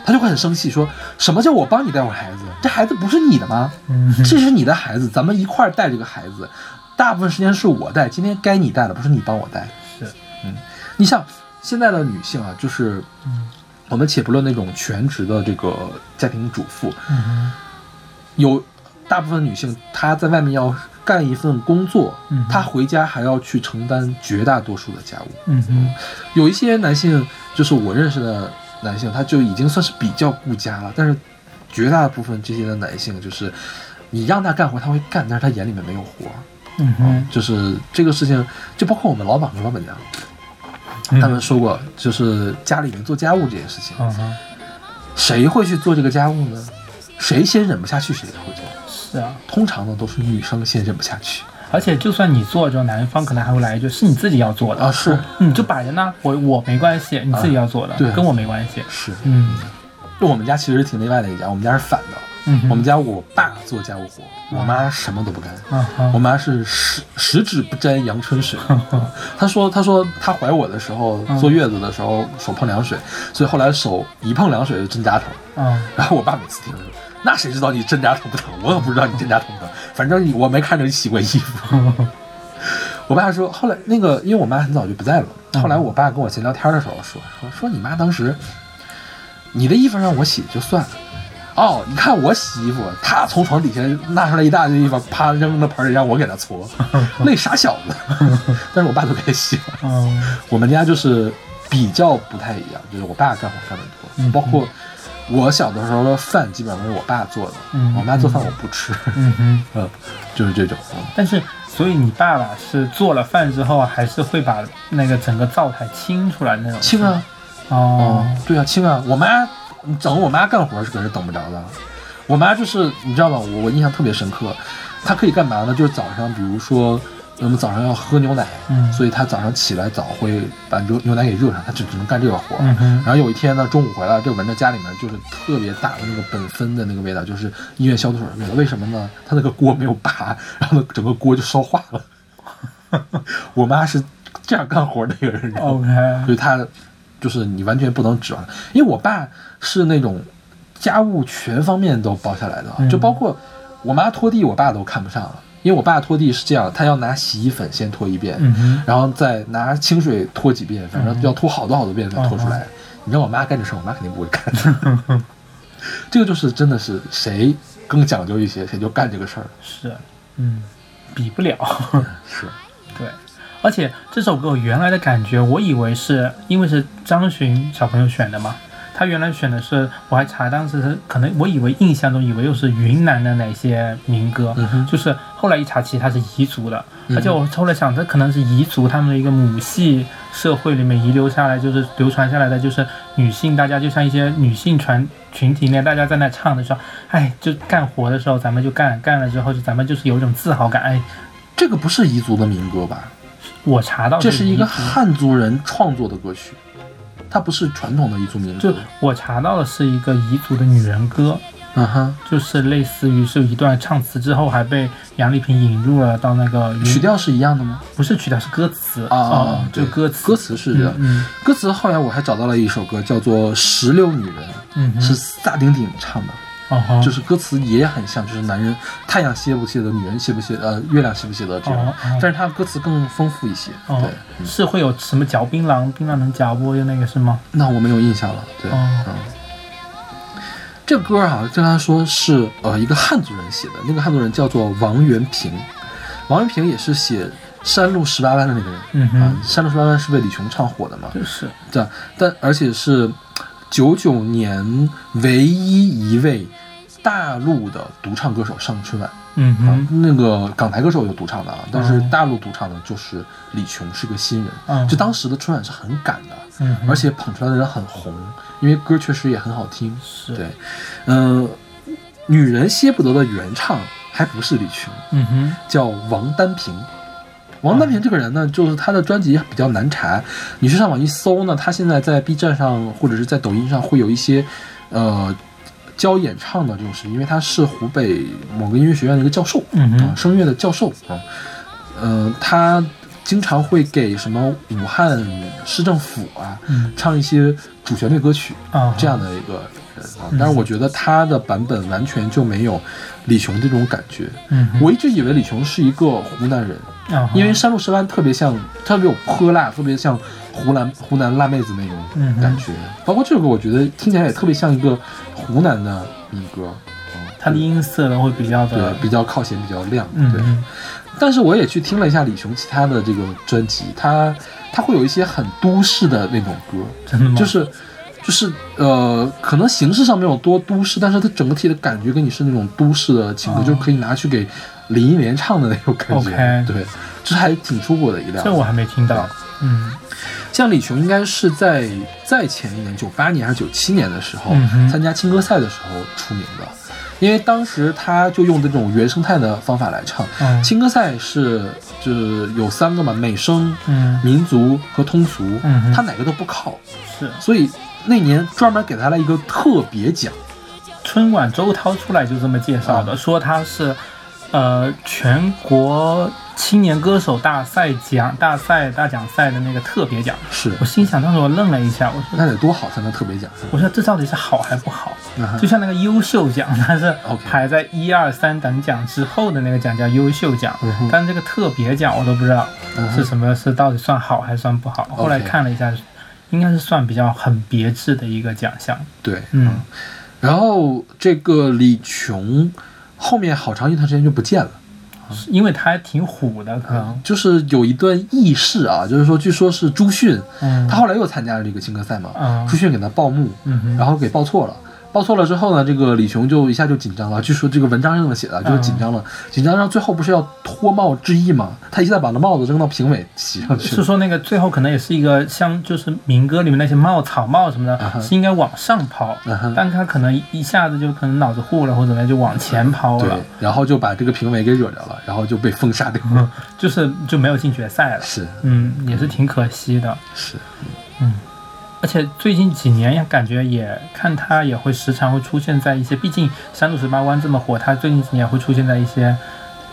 他就会很生气，说什么叫我帮你带会儿孩子？这孩子不是你的吗？嗯这是你的孩子，咱们一块儿带这个孩子。大部分时间是我带，今天该你带了，不是你帮我带。是，嗯，你像现在的女性啊，就是，嗯我们且不论那种全职的这个家庭主妇，嗯有大部分女性她在外面要干一份工作，嗯她回家还要去承担绝大多数的家务。嗯嗯有一些男性，就是我认识的男性，他就已经算是比较顾家了，但是绝大部分这些的男性，就是你让他干活他会干，但是他眼里面没有活。嗯哼，就是这个事情，就包括我们老板和老板娘，嗯他们说过，就是家里面做家务这件事情，嗯哼，谁会去做这个家务呢？谁先忍不下去，谁才会做。是啊，通常呢，都是女生先忍不下去。而且就算你做，之后男方可能还会来一句：“是你自己要做的啊是你就摆着呢，我我没关系，你自己要做的，对跟我没关系。是，”嗯就我们家其实挺例外的一家，我们家是反的。嗯，我们家我爸做家务活，我妈什么都不干。嗯我妈是十十指不沾阳春水。她说，她说她怀我的时候，嗯坐月子的时候手碰凉水，所以后来手一碰凉水就针扎疼。嗯然后我爸每次听说，那谁知道你针扎疼不疼？我可不知道你针扎疼不疼，反正你我没看着你洗过衣服。我爸说，后来那个，因为我妈很早就不在了，后来我爸跟我闲聊天的时候说，说说你妈当时，你的衣服让我洗就算了。哦，你看我洗衣服，他从床底下拿出来一大堆衣服，啪扔到盆里让我给他搓，那傻小子。但是我爸都给洗了。嗯我们家就是比较不太一样，就是我爸干活干得多，嗯包括我小的时候的饭基本上都是我爸做的，嗯我妈做饭我不吃，嗯哼。嗯，就是这种，嗯但是，所以你爸爸是做了饭之后，还是会把那个整个灶台清出来那种？清啊，哦哦，，对啊，清啊，我妈整我妈干活是可是等不着的，我妈就是你知道吗？我我印象特别深刻，她可以干嘛呢？就是早上，比如说我们早上要喝牛奶，嗯所以她早上起来早会把牛牛奶给热上，她就只能干这个活。嗯然后有一天呢，中午回来就闻着家里面就是特别大的那个苯酚的那个味道，就是医院消毒水的味道。为什么呢？她那个锅没有拔，然后呢整个锅就烧化了。我妈是这样干活的一个人，OK，所以她就是你完全不能指望，因为我爸是那种家务全方面都包下来的，嗯就包括我妈拖地，我爸都看不上了，因为我爸拖地是这样，他要拿洗衣粉先拖一遍，嗯，然后再拿清水拖几遍，反正要拖好多好多遍才拖出来。你让我妈干这事，我妈肯定不会干。这个就是真的是谁更讲究一些，谁就干这个事儿。是，嗯，比不了。是，对，而且这首歌我原来的感觉，我以为是因为是张巡小朋友选的嘛，他原来选的是，我还查当时是可能我以为印象中以为又是云南的哪些民歌，嗯就是后来一查，其实他是彝族的，嗯而且我后来想，这可能是彝族他们的一个母系社会里面遗留下来，就是流传下来的，就是女性大家就像一些女性传群体内，大家在那唱的时候，哎，就干活的时候咱们就干，干了之后就咱们就是有一种自豪感，哎，这个不是彝族的民歌吧？我查到这是一个汉族人创作的歌曲，它不是传统的彝族民就。我查到的是一个彝族的女人歌，嗯哼，就是类似于是一段唱词之后还被杨丽萍引入了到那个曲调是一样的吗？不是曲调是歌词啊啊就歌词歌词是这样。嗯歌词后来我还找到了一首歌，叫做《石榴女人嗯》，是萨顶顶唱的。就是歌词也很像，就是男人太阳歇不歇的，女人歇不歇，呃，月亮歇不歇的这种，但是它歌词更丰富一些。哦对，嗯是会有什么嚼槟榔，槟榔能嚼不？就那个是吗？那我没有印象了。对，哦嗯，这歌啊，就刚才说是呃一个汉族人写的，那个汉族人叫做王元平，王元平也是写《山路十八弯》的那个人。嗯啊，哼，《山路十八弯》是被李琼唱火的嘛？就是对，但而且是九九年唯一一位大陆的独唱歌手上春晚。嗯啊哼，那个港台歌手有独唱的啊，但是哦大陆独唱的就是李琼，是个新人。嗯就当时的春晚是很赶的，嗯而且捧出来的人很红，因为歌确实也很好听。是对，嗯、女人歇不得的原唱还不是李琼，嗯哼，叫王丹平。王丹平这个人呢，就是他的专辑比较难查，你去上网一搜呢，他现在在 B 站上或者是在抖音上会有一些，呃，教演唱的这种视频，因为他是湖北某个音乐学院的一个教授，嗯声乐的教授啊，嗯、他经常会给什么武汉市政府啊、嗯。唱一些主旋律歌曲，啊，这样的一个人但是我觉得他的版本完全就没有李琼这种感觉。嗯，我一直以为李琼是一个湖南人，啊，因为山路十湾特别像，特别有泼辣，特别像湖南湖南辣妹子那种感觉。包括这首歌，我觉得听起来也特别像一个湖南的民歌，嗯，它的音色呢会比较对的，比较靠前，比较亮，对。但是我也去听了一下李雄其他的这个专辑，他他会有一些很都市的那种歌，真的吗？就是就是呃，可能形式上没有多都市，但是它整个体的感觉跟你是那种都市的情歌，哦就是可以拿去给林忆莲唱的那种感觉。对，这还挺出国的一辆。这我还没听到，嗯像李琼应该是在在前一年，九八年还是九七年的时候，嗯参加青歌赛的时候出名的。因为当时他就用这种原生态的方法来唱。嗯青歌赛是就是有三个嘛，美声、嗯民族和通俗，嗯他哪个都不靠，是所以那年专门给他了一个特别奖。春晚周涛出来就这么介绍的，说他是呃全国青年歌手大赛奖大赛大奖赛的那个特别奖。是，我心想，当时我愣了一下，我说那得多好才能特别奖？我说这到底是好还不好？嗯就像那个优秀奖，它是排在一二三等奖之后的那个奖叫优秀奖但这个特别奖我都不知道是什么，是到底算好还是算不好。后来看了一下，应该是算比较很别致的一个奖项。对，嗯，然后这个李琼后面好长一段时间就不见了。因为他还挺虎的，可能。就是有一段轶事啊，就是说，据说是朱迅，嗯他后来又参加了这个青歌赛嘛，嗯朱迅给他报幕，嗯然后给报错了。报错了之后呢，这个李雄就一下就紧张了。据说这个文章是这么写的，就是紧张了，紧张到最后不是要脱帽致意吗？他一下把那帽子扔到评委席上去。是说那个最后可能也是一个像就是民歌里面那些帽草帽什么的，啊是应该往上抛，嗯但他可能一下子就可能脑子糊了或者怎么样就往前抛对了，，然后就把这个评委给惹着了，然后就被封杀掉了。就是就没有进决赛了。是嗯，也是挺可惜的。是，而且最近几年也感觉也看他也会时常会出现在一些，毕竟山路十八弯这么火，他最近几年也会出现在一些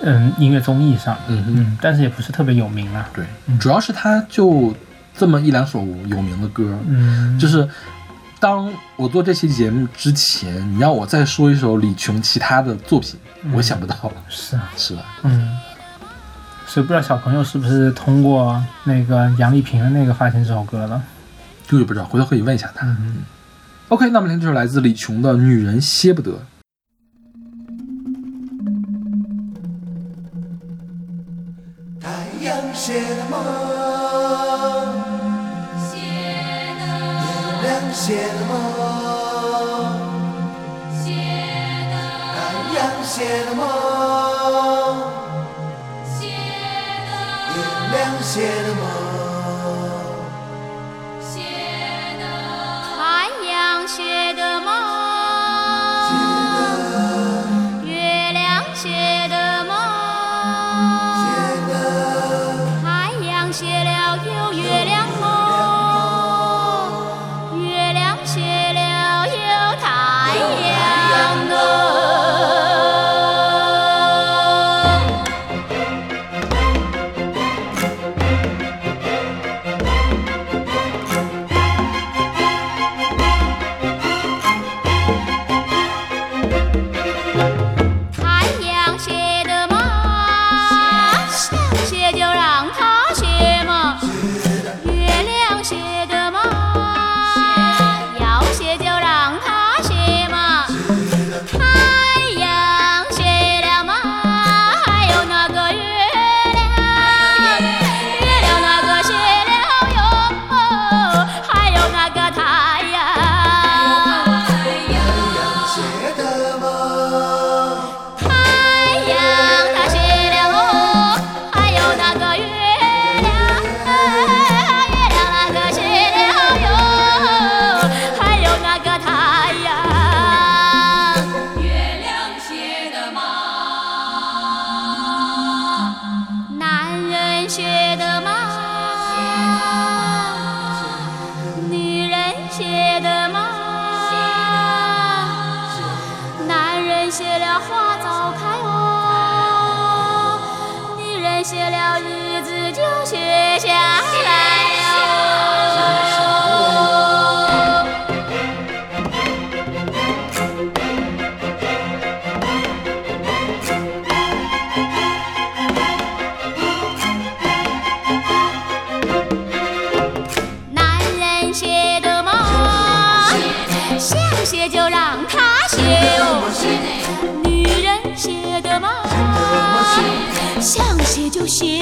嗯音乐综艺上，嗯，嗯，但是也不是特别有名啊。对，主要是他就这么一两首有名的歌，嗯，就是当我做这期节目之前，你让我再说一首李琼其他的作品，我想不到，是啊，是吧？嗯，所以不知道小朋友是不是通过那个杨丽萍的那个发现这首歌了？这个不知道，回头可以问一下他。嗯 OK，那我们听这首来自李琼的《女人歇不得》。太阳写的梦，月亮写的梦，太阳写的梦，月亮写的梦。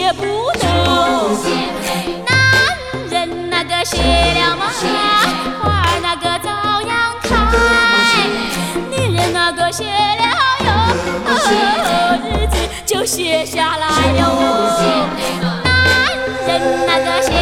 写不能。男人那个写了嘛，花儿那个照样开。女人那个写了哟，日子就写下来哟哦。男人那个写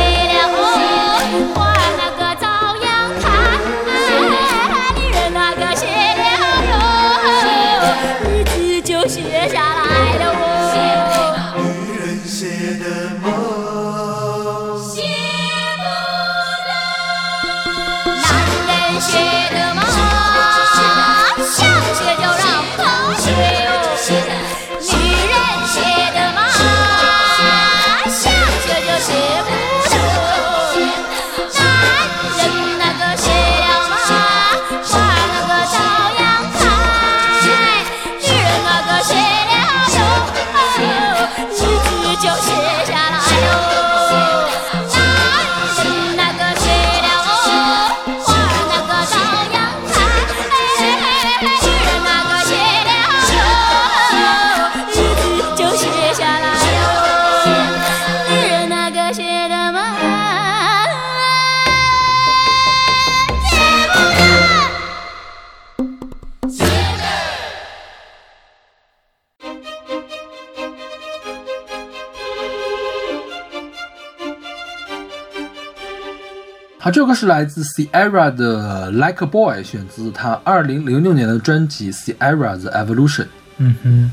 是来自 Sierra 的《Like a Boy》，选自他二零零六年的专辑《Sierra the Evolution》。嗯哼，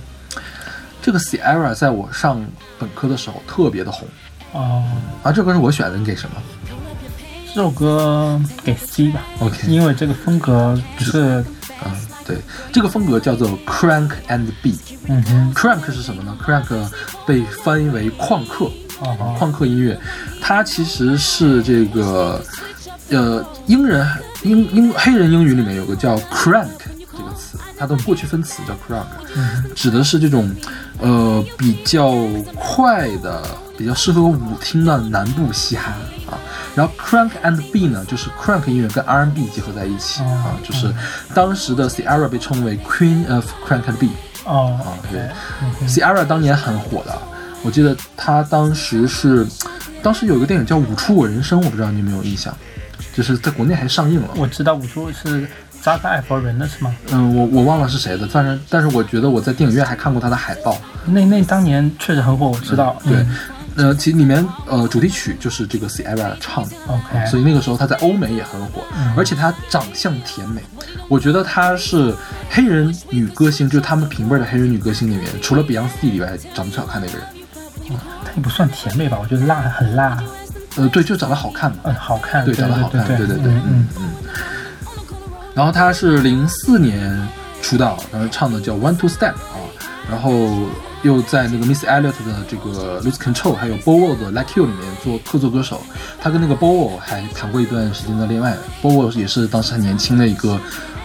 这个 Sierra 在我上本科的时候特别的红，哦，啊，这歌是我选的，你给什么这首歌给 C 吧。？OK，因为这个风格是，嗯，对，这个风格叫做 Crank and B。嗯哼，Crank 是什么呢？Crank 被翻译为旷课，旷课音乐，它其实是这个呃英人英英黑人英语里面有个叫 crank 这个词，它的过去分词叫 crank，、指的是这种呃比较快的、比较适合舞厅的南部嘻哈啊。然后 crank and B 呢，就是 crank 音乐跟 R&B 结合在一起啊，就是当时的 Sierra 被称为 Queen of Crank and B。哦啊，对，Sierra 当年很火的，我记得他当时是，当时有一个电影叫《舞出我人生》，我不知道你有没有印象，就是在国内还上映了。我知道武术是扎克艾佛人的是吗？嗯，我我忘了是谁的，但是但是我觉得我在电影院还看过他的海报。那那当年确实很火，我知道。对嗯，呃，其实里面呃主题曲就是这个 Sierra 唱的。OK 所以那个时候他在欧美也很火，而且他长相甜美，我觉得她是黑人女歌星，就是他们平辈的黑人女歌星里面，除了 Beyonce 以外长得最好看的一个人。它也不算甜美吧，我觉得辣很辣，呃，对，就长得好看嘛。嗯，好看，对，长得好看，对对对嗯嗯。然后他是零四年出道，然后唱的叫《One Two Step》啊，然后又在那个 Miss Elliot 的这个《Lose Control》还有 Bowo 的《Like You》里面做客座歌手。他跟那个 Bowo 还谈过一段时间的恋爱，Bowo 也是当时很年轻的一个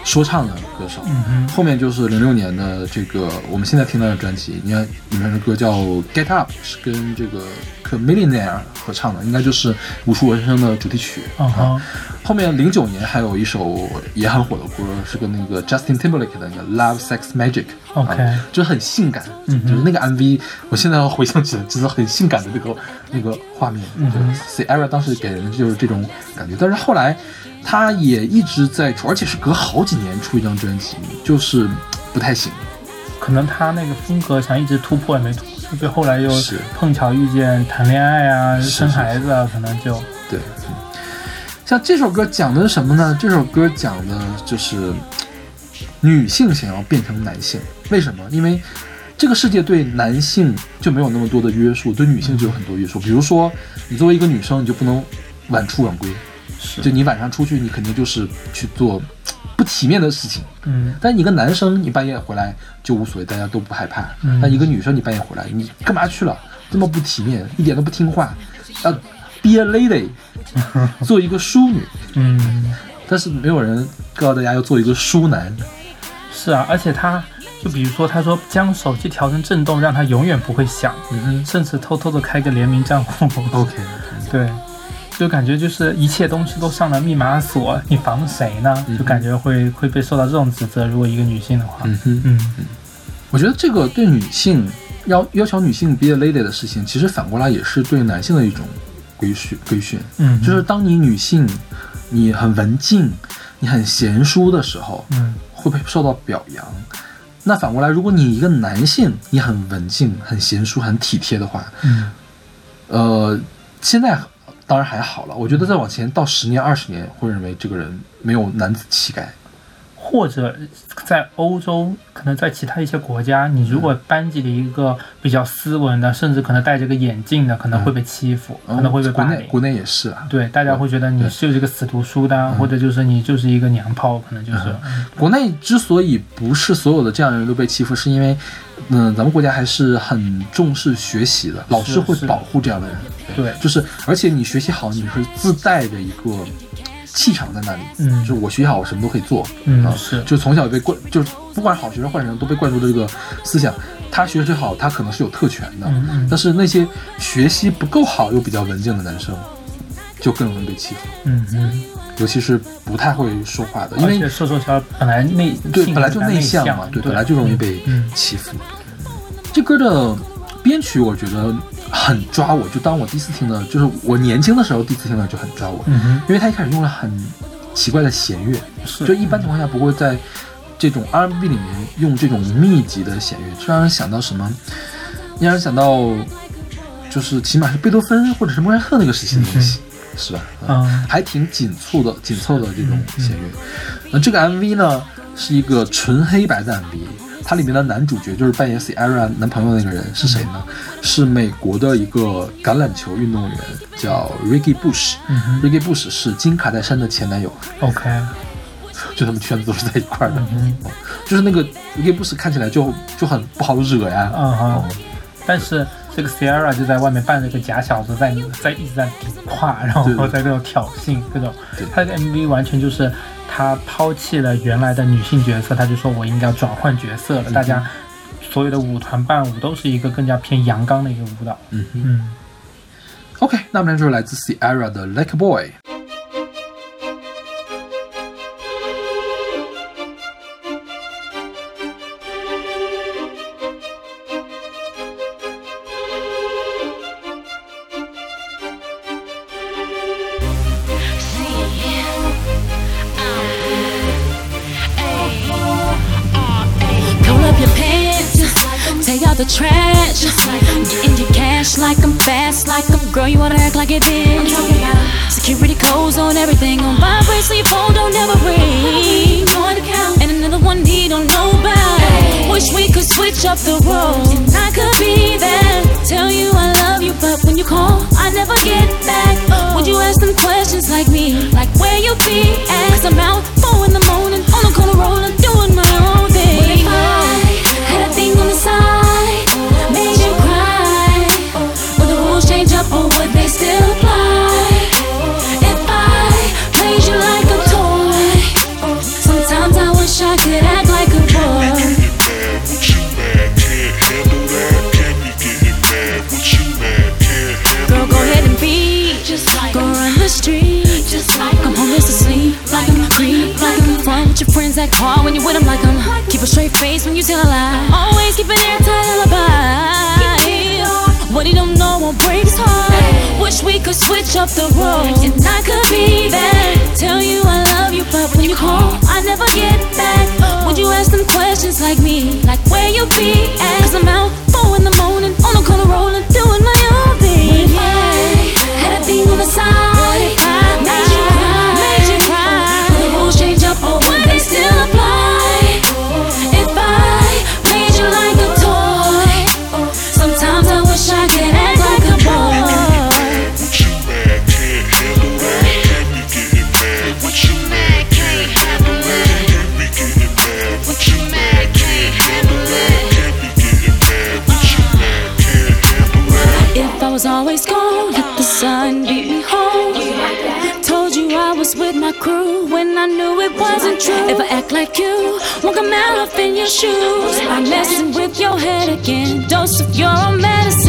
说唱的歌手。嗯后面就是零六年的这个我们现在听到的专辑，你看里面的歌叫《Get Up》，是跟这个 Chameleon 合唱的，应该就是《武术人生》的主题曲。嗯哼，后面零九年还有一首也很火的歌，是跟那个 Justin Timberlake 的那个《Love Sex Magic》OK 啊，就是很性感，嗯就是那个 MV，我现在要回想起来，就是很性感的那个那个画面。嗯哼。对，Sierra 当时给人就是这种感觉，但是后来他也一直在出，而且是隔好几年出一张专辑，就是不太行。可能他那个风格想一直突破也没突破，就后来又是碰巧遇见谈恋爱啊、生孩子啊，可能就对，嗯像这首歌讲的是什么呢？这首歌讲的就是女性想要变成男性，为什么？因为这个世界对男性就没有那么多的约束，对女性就有很多约束。比如说，你作为一个女生，你就不能晚出晚归，就你晚上出去，你肯定就是去做 不体面的事情。嗯但一个男生，你半夜回来就无所谓，大家都不害怕。嗯但一个女生，你半夜回来，你干嘛去了？这么不体面，一点都不听话，要 be a lady，做一个淑女。嗯，但是没有人告诉大家要做一个淑男。是啊，而且他就比如说，他说将手机调成震动，让他永远不会响，嗯甚至偷偷的开个联名账户。，OK，对，就感觉就是一切东西都上了密码锁，你防谁呢？就感觉会会被受到这种指责。如果一个女性的话，嗯哼，嗯我觉得这个对女性要要求女性 be a lady 的事情，其实反过来也是对男性的一种规训规训。嗯，就是当你女性，你很文静，你很贤淑的时候，嗯会被受到表扬。那反过来，如果你一个男性，你很文静、很贤淑、很体贴的话，嗯呃，现在当然还好了。我觉得再往前到十年、二十年，会认为这个人没有男子气概。或者在欧洲，可能在其他一些国家，你如果班级里一个比较斯文的，甚至可能戴着个眼镜的，可能会被欺负，可能会被霸凌。国内国内也是啊，对，大家会觉得你就是个死读书的啊，或者就是你就是一个娘炮，可能就是。国内之所以不是所有的这样的人都被欺负，是因为，嗯，咱们国家还是很重视学习的，老师会保护这样的人。对。就是而且你学习好，你是自带的一个气场在那里，嗯。就是我学习好，我什么都可以做，啊，嗯是。就从小被灌，就是不管好学生坏学生都被灌输的这个思想，他学习好，他可能是有特权的，嗯嗯。但是那些学习不够好又比较文静的男生，就更容易被欺负，嗯嗯，尤其是不太会说话的，因为瘦瘦小本来内对，本来就内内向嘛，对，本来就容易被嗯。欺负。这歌的编曲我觉得很抓我，就当我第一次听的，就是我年轻的时候第一次听的就很抓我，嗯，因为他一开始用了很奇怪的弦乐，是就一般情况下不会在这种 R&B 里面用这种密集的弦乐，就让人想到什么？让人想到就是起码是贝多芬或者是莫扎特那个时期的东西，是吧？嗯还挺紧凑的、紧凑的这种弦乐。那这个 MV 呢，是一个纯黑白的 MV。它里面的男主角就是扮演 Sierra 男朋友的那个人是谁呢？是美国的一个橄榄球运动员，叫 Ricky Bush。Ricky Bush 是金卡戴珊的前男友，，OK，就他们圈子都是在一块的。嗯就是那个 Ricky Bush 看起来就就很不好惹呀。嗯哼哦，但是这个 Sierra 就在外面扮了个假小子在，在一直在顶胯，然后在这种挑衅，各种对。他的 MV 完全就是他抛弃了原来的女性角色，他就说我应该要转换角色了。大家所有的舞团伴舞都是一个更加偏阳刚的一个舞蹈。嗯哼嗯 OK，那么这就是来自 Sierra 的 Like a Boy。Face when you tell a lie. Always keep an airtight alibi. What he don't know won't break his heart. Wish we could switch up the roles, and I could be there. Tell you I love you, but when you call, I never get back. Would you ask them questions like me, like where you be at? Cause I'm out like you, won't come out up in your shoes. I'm messing with your head again. Dose of your medicine.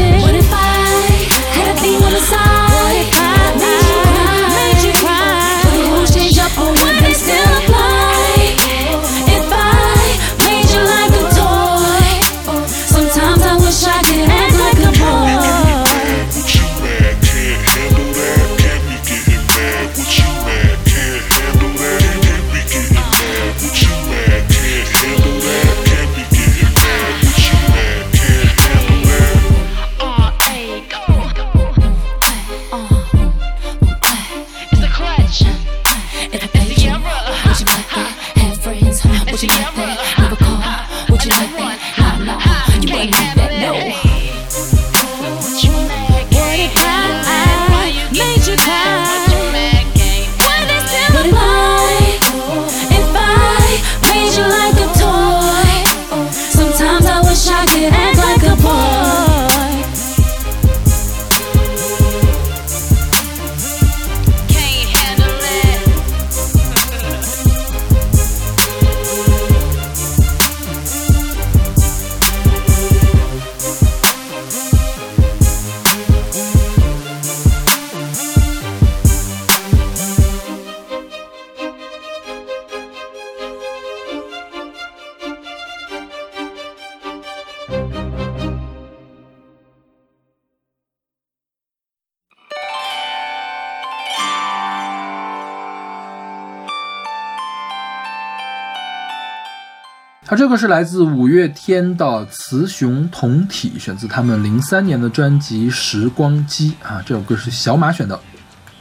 它这个是来自五月天的《雌雄同体》，选自他们零三年的专辑《时光机》啊。这首歌是小马选的，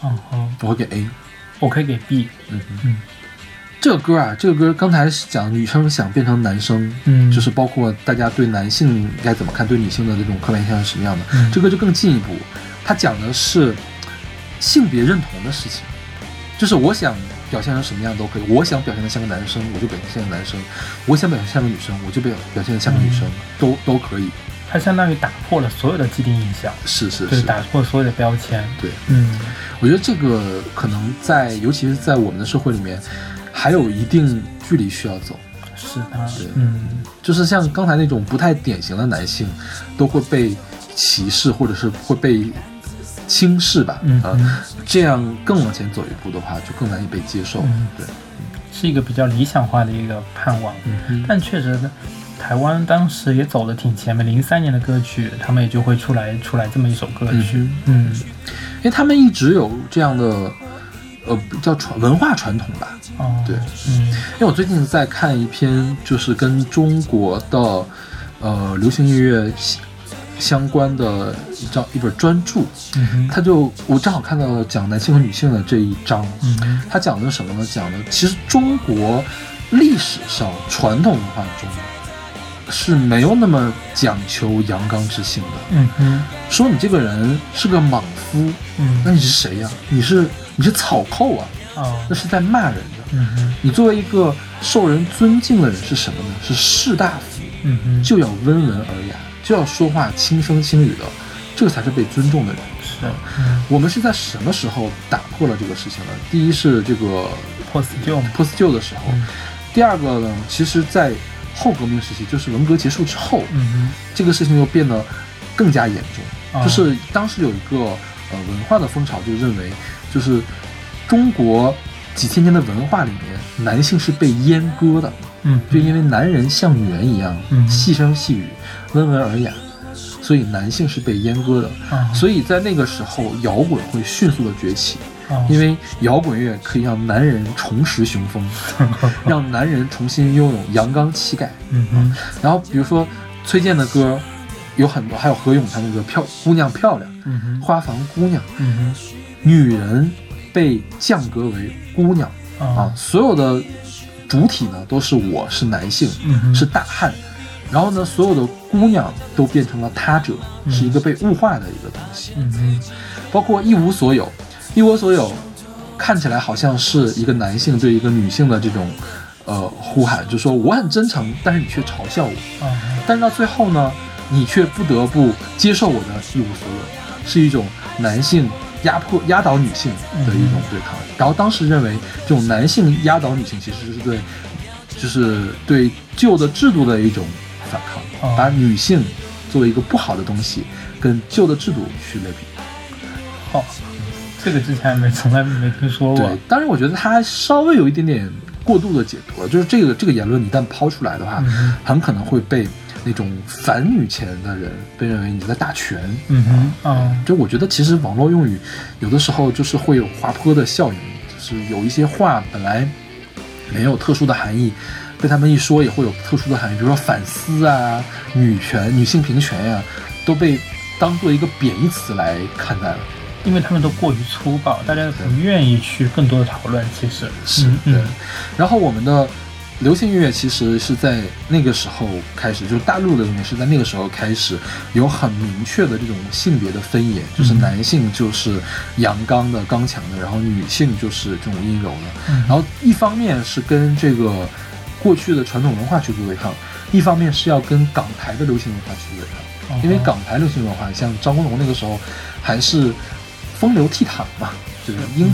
嗯哼，我会给 A。我可以给 B 嗯嗯。这个歌啊，这个歌刚才是讲女生想变成男生，嗯就是包括大家对男性该怎么看，对女性的这种刻板印象是什么样的。嗯这个就更进一步，它讲的是性别认同的事情，就是我想表现成什么样都可以，我想表现的像个男生，我就表现像个男生；我想表现像个女生，我就表表现的像个女生，都都可以。它相当于打破了所有的既定印象，是是是，打破所有的标签。对。嗯，我觉得这个可能在，尤其是在我们的社会里面，还有一定距离需要走。是的对，嗯，就是像刚才那种不太典型的男性，都会被歧视或者是会被轻视吧？嗯啊，这样更往前走一步的话，就更难以被接受。嗯对，是一个比较理想化的一个盼望。嗯哼，但确实呢，台湾当时也走得挺前面，零三年的歌曲，他们也就会出来出来这么一首歌曲。嗯因为他们一直有这样的，呃，叫传文化传统吧。哦，对，嗯因为我最近在看一篇，就是跟中国的呃流行音乐相相关的一张一本专著，嗯他就我正好看到了讲男性和女性的这一章，嗯他讲的是什么呢？讲的其实中国历史上传统文化中是没有那么讲求阳刚之性的。嗯哼。说你这个人是个莽夫，那嗯你是谁呀、你是你是草寇啊，哦。那是在骂人的。嗯哼。你作为一个受人尊敬的人是什么呢？是士大夫，嗯哼。就要温文尔雅，就要说话轻声轻语的，这个才是被尊重的人。是。嗯。我们是在什么时候打破了这个事情呢？第一是这个破死旧的时候，嗯。第二个呢，其实在后革命时期，就是文革结束之后，嗯这个事情又变得更加严重。哦就是当时有一个呃文化的风潮，就认为就是中国几千年的文化里面，男性是被阉割的，嗯就因为男人像女人一样嗯。细声细语、温文尔雅，所以男性是被阉割的。嗯所以在那个时候，摇滚会迅速的崛起，哦因为摇滚乐可以让男人重拾雄风，让男人重新拥有阳刚气概。嗯哼。然后比如说崔健的歌有很多，还有何勇他那个漂姑娘漂亮，嗯哼。花房姑娘，嗯女人被降格为姑娘。哼啊，所有的主体呢都是我是男性，嗯是大汉，然后呢所有的姑娘都变成了他者，是一个被物化的一个东西，包括一无所有，一无所有看起来好像是一个男性对一个女性的这种呃呼喊，就说我很真诚，但是你却嘲笑我。啊。但是到最后呢，你却不得不接受我的一无所有，是一种男性压迫压倒女性的一种对抗。然后当时认为这种男性压倒女性其实是对，就是对旧的制度的一种反抗，哦把女性作为一个不好的东西跟旧的制度去类比。哦，这个之前还没从来没听说过对。，当然我觉得他稍微有一点点过度的解读了，就是这个这个言论一旦抛出来的话，嗯很可能会被那种反女权的人被认为你在打拳。嗯哼，啊，就我觉得其实网络用语有的时候就是会有滑坡的效应，就是有一些话本来没有特殊的含义，被他们一说也会有特殊的含义，比如说反思啊、女权、女性平权呀、都被当做一个贬义词来看待了。因为他们都过于粗暴，大家不愿意去更多的讨论。其实是嗯对嗯。然后我们的流行音乐其实是在那个时候开始，就是大陆的音乐是在那个时候开始有很明确的这种性别的分野，就是男性就是阳刚的、刚强的，然后女性就是这种阴柔的。然后一方面是跟这个过去的传统文化去做对抗，一方面是要跟港台的流行文化去对抗。因为港台流行文化，像张国荣那个时候还是风流倜傥嘛，就是英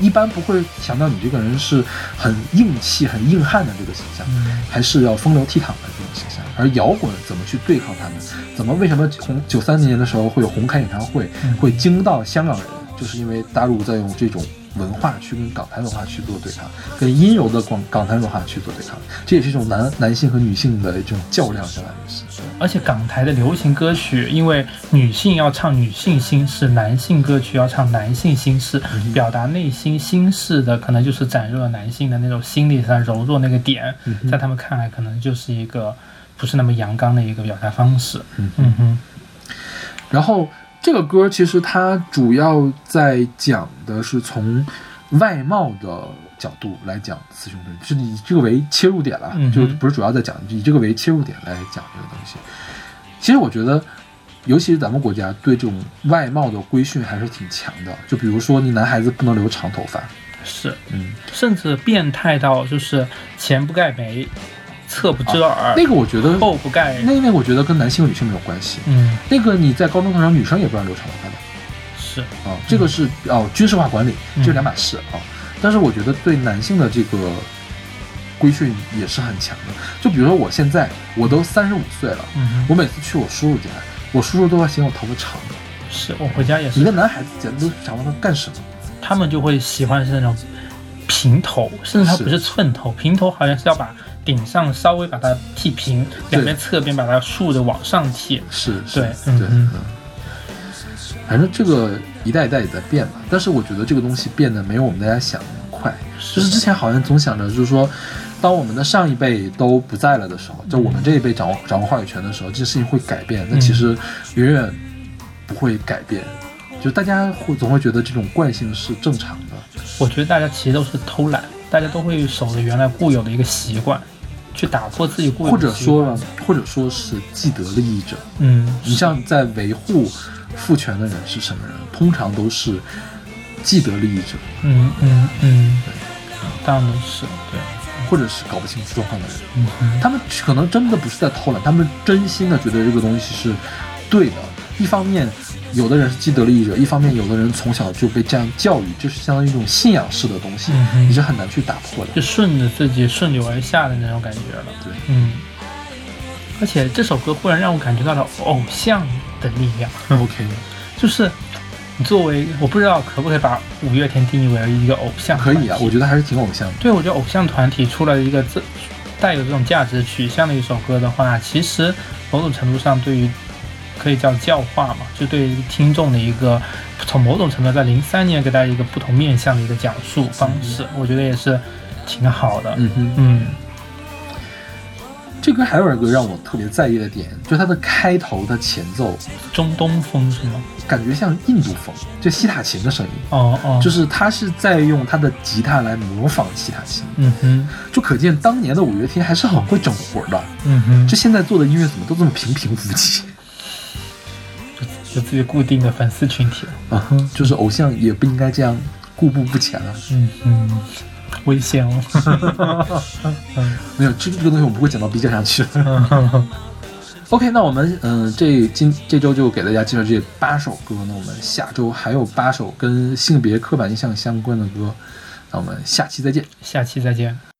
一般不会想到你这个人是很硬气、很硬汉的这个形象，还是要风流倜傥的这种形象。而摇滚怎么去对抗他们？怎么为什么红九三年的时候会有红开演唱会，会惊到香港人？就是因为大陆在用这种文化去跟港台文化去做对抗，跟阴柔的广港台文化去做对抗，这也是一种男男性和女性的这种较量，相当于是。而且港台的流行歌曲，因为女性要唱女性心事，男性歌曲要唱男性心事，表达内心心事的，可能就是展露了男性的那种心理上柔弱那个点，在他们看来，可能就是一个不是那么阳刚的一个表达方式。嗯嗯哼，然后这个歌其实它主要在讲的是从外貌的角度来讲雌雄对立，是以这个为切入点了，就不是主要在讲，以这个为切入点来讲这个东西。其实我觉得，尤其是咱们国家对这种外貌的规训还是挺强的。就比如说，你男孩子不能留长头发，是，嗯，甚至变态到就是前不盖眉，侧不遮耳，那个我觉得，后不盖，那那个我觉得跟男性和女性没有关系。嗯，那个你在高中课上，女生也不让留长头发的。是，啊，这个是哦，军事化管理，这两码事啊。但是我觉得对男性的这个规训也是很强的。就比如说我现在我都三十五岁了，嗯，我每次去我叔叔家，我叔叔都要嫌我头发长。是我回家也是，一个男孩子剪都长头发干什么？他们就会喜欢是那种平头，甚至它不是寸头，平头好像是要把顶上稍微把它剃平，两边侧边把它竖着往上剃。是，是对对，嗯嗯。反正这个一代一代也在变嘛，但是我觉得这个东西变得没有我们大家想的那么快。就是之前好像总想着，就是说，当我们的上一辈都不在了的时候，就我们这一辈掌握掌握话语权的时候，这些事情会改变。但其实远远不会改变，就大家会总会觉得这种惯性是正常的。我觉得大家其实都是偷懒，大家都会守着原来固有的一个习惯，去打破自己固有或。者说，或者说是既得利益者。嗯，你像在维护父权的人是什么人？通常都是既得利益者，嗯嗯嗯，当然是对，或者是搞不清楚状况的人。嗯哼，他们可能真的不是在偷懒，他们真心的觉得这个东西是对的。一方面，有的人是既得利益者；一方面，有的人从小就被这样教育，就是相当于一种信仰式的东西，你是很难去打破的。就顺着自己顺流而下的那种感觉了。对，嗯，而且这首歌忽然让我感觉到了偶像的力量，OK，就是你作为我不知道可不可以把五月天定义为一个偶像可以啊，我觉得还是挺偶像的。对，我觉得偶像团体出了一个这带有这种价值取向的一首歌的话，其实某种程度上对于可以叫教化嘛，就对于听众的一个从某种程度在零三年给大家一个不同面向的一个讲述方式，我觉得也是挺好的。嗯哼，嗯这歌还有一个让我特别在意的点，就是它的开头的前奏，中东风是吗？感觉像印度风，就西塔琴的声音。哦哦，就是他是在用他的吉他来模仿西塔琴，嗯哼就可见当年的五月天还是很会整活的。嗯哼，这现在做的音乐怎么都这么平平无奇？有自己固定的粉丝群体了。就是偶像也不应该这样固步不前啊。嗯嗯，危险哦。没有这个这个东西我们不会讲到 B 站上去。嗯 OK，那我们嗯、这今这周就给大家介绍这八首歌，那我们下周还有八首跟性别刻板印象相关的歌，那我们下期再见。下期再见。